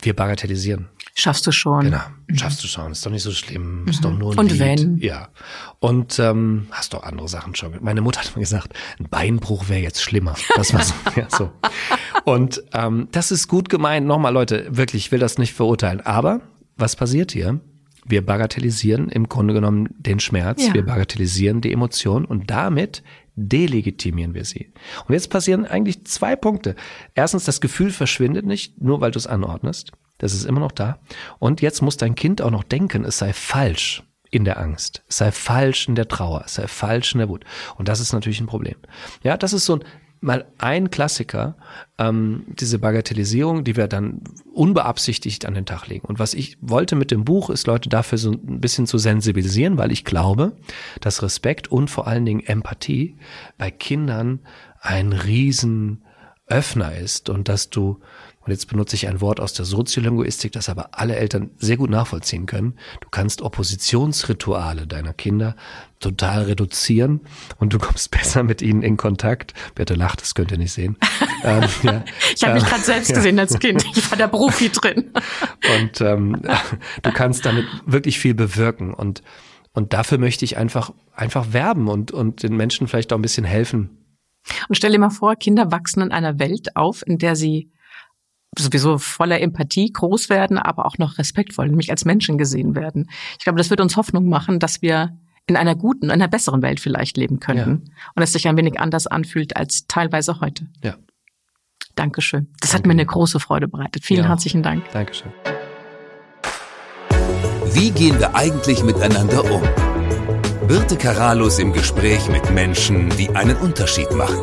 wir bagatellisieren. Schaffst du schon. Genau, schaffst du schon. Ist doch nicht so schlimm. Ist doch nur ein Und Lied. wenn? Ja. Und ähm, hast doch andere Sachen schon. Meine Mutter hat mal gesagt, ein Beinbruch wäre jetzt schlimmer. Das war so. *laughs* ja, so. Und ähm, das ist gut gemeint. Nochmal, Leute, wirklich, ich will das nicht verurteilen. Aber was passiert hier? Wir bagatellisieren im Grunde genommen den Schmerz, Ja. wir bagatellisieren die Emotion und damit delegitimieren wir sie. Und jetzt passieren eigentlich zwei Punkte. Erstens, das Gefühl verschwindet nicht, nur weil du es anordnest. Das ist immer noch da. Und jetzt muss dein Kind auch noch denken, es sei falsch in der Angst, es sei falsch in der Trauer, es sei falsch in der Wut. Und das ist natürlich ein Problem. Ja, das ist so ein mal ein Klassiker, ähm, diese Bagatellisierung, die wir dann unbeabsichtigt an den Tag legen. Und was ich wollte mit dem Buch, ist Leute dafür so ein bisschen zu sensibilisieren, weil ich glaube, dass Respekt und vor allen Dingen Empathie bei Kindern ein riesen Öffner ist und dass du, und jetzt benutze ich ein Wort aus der Soziolinguistik, das aber alle Eltern sehr gut nachvollziehen können, du kannst Oppositionsrituale deiner Kinder total reduzieren und du kommst *laughs* besser mit ihnen in Kontakt. Birte lacht, das könnt ihr nicht sehen. *laughs* ähm, ja, Ich habe mich ähm, gerade selbst *laughs* gesehen als Kind. Ich war der Profi drin. und ähm, du kannst damit wirklich viel bewirken und und dafür möchte ich einfach einfach werben und und den Menschen vielleicht auch ein bisschen helfen. Und stell dir mal vor, Kinder wachsen in einer Welt auf, in der sie sowieso voller Empathie groß werden, aber auch noch respektvoll, nämlich als Menschen gesehen werden. Ich glaube, das wird uns Hoffnung machen, dass wir in einer guten, in einer besseren Welt vielleicht leben könnten. Und es sich ein wenig anders anfühlt als teilweise heute. Ja, Dankeschön. Das hat Danke mir eine große Freude bereitet. Vielen Ja. herzlichen Dank. Dankeschön. Wie gehen wir eigentlich miteinander um? Birte Karalus im Gespräch mit Menschen, die einen Unterschied machen.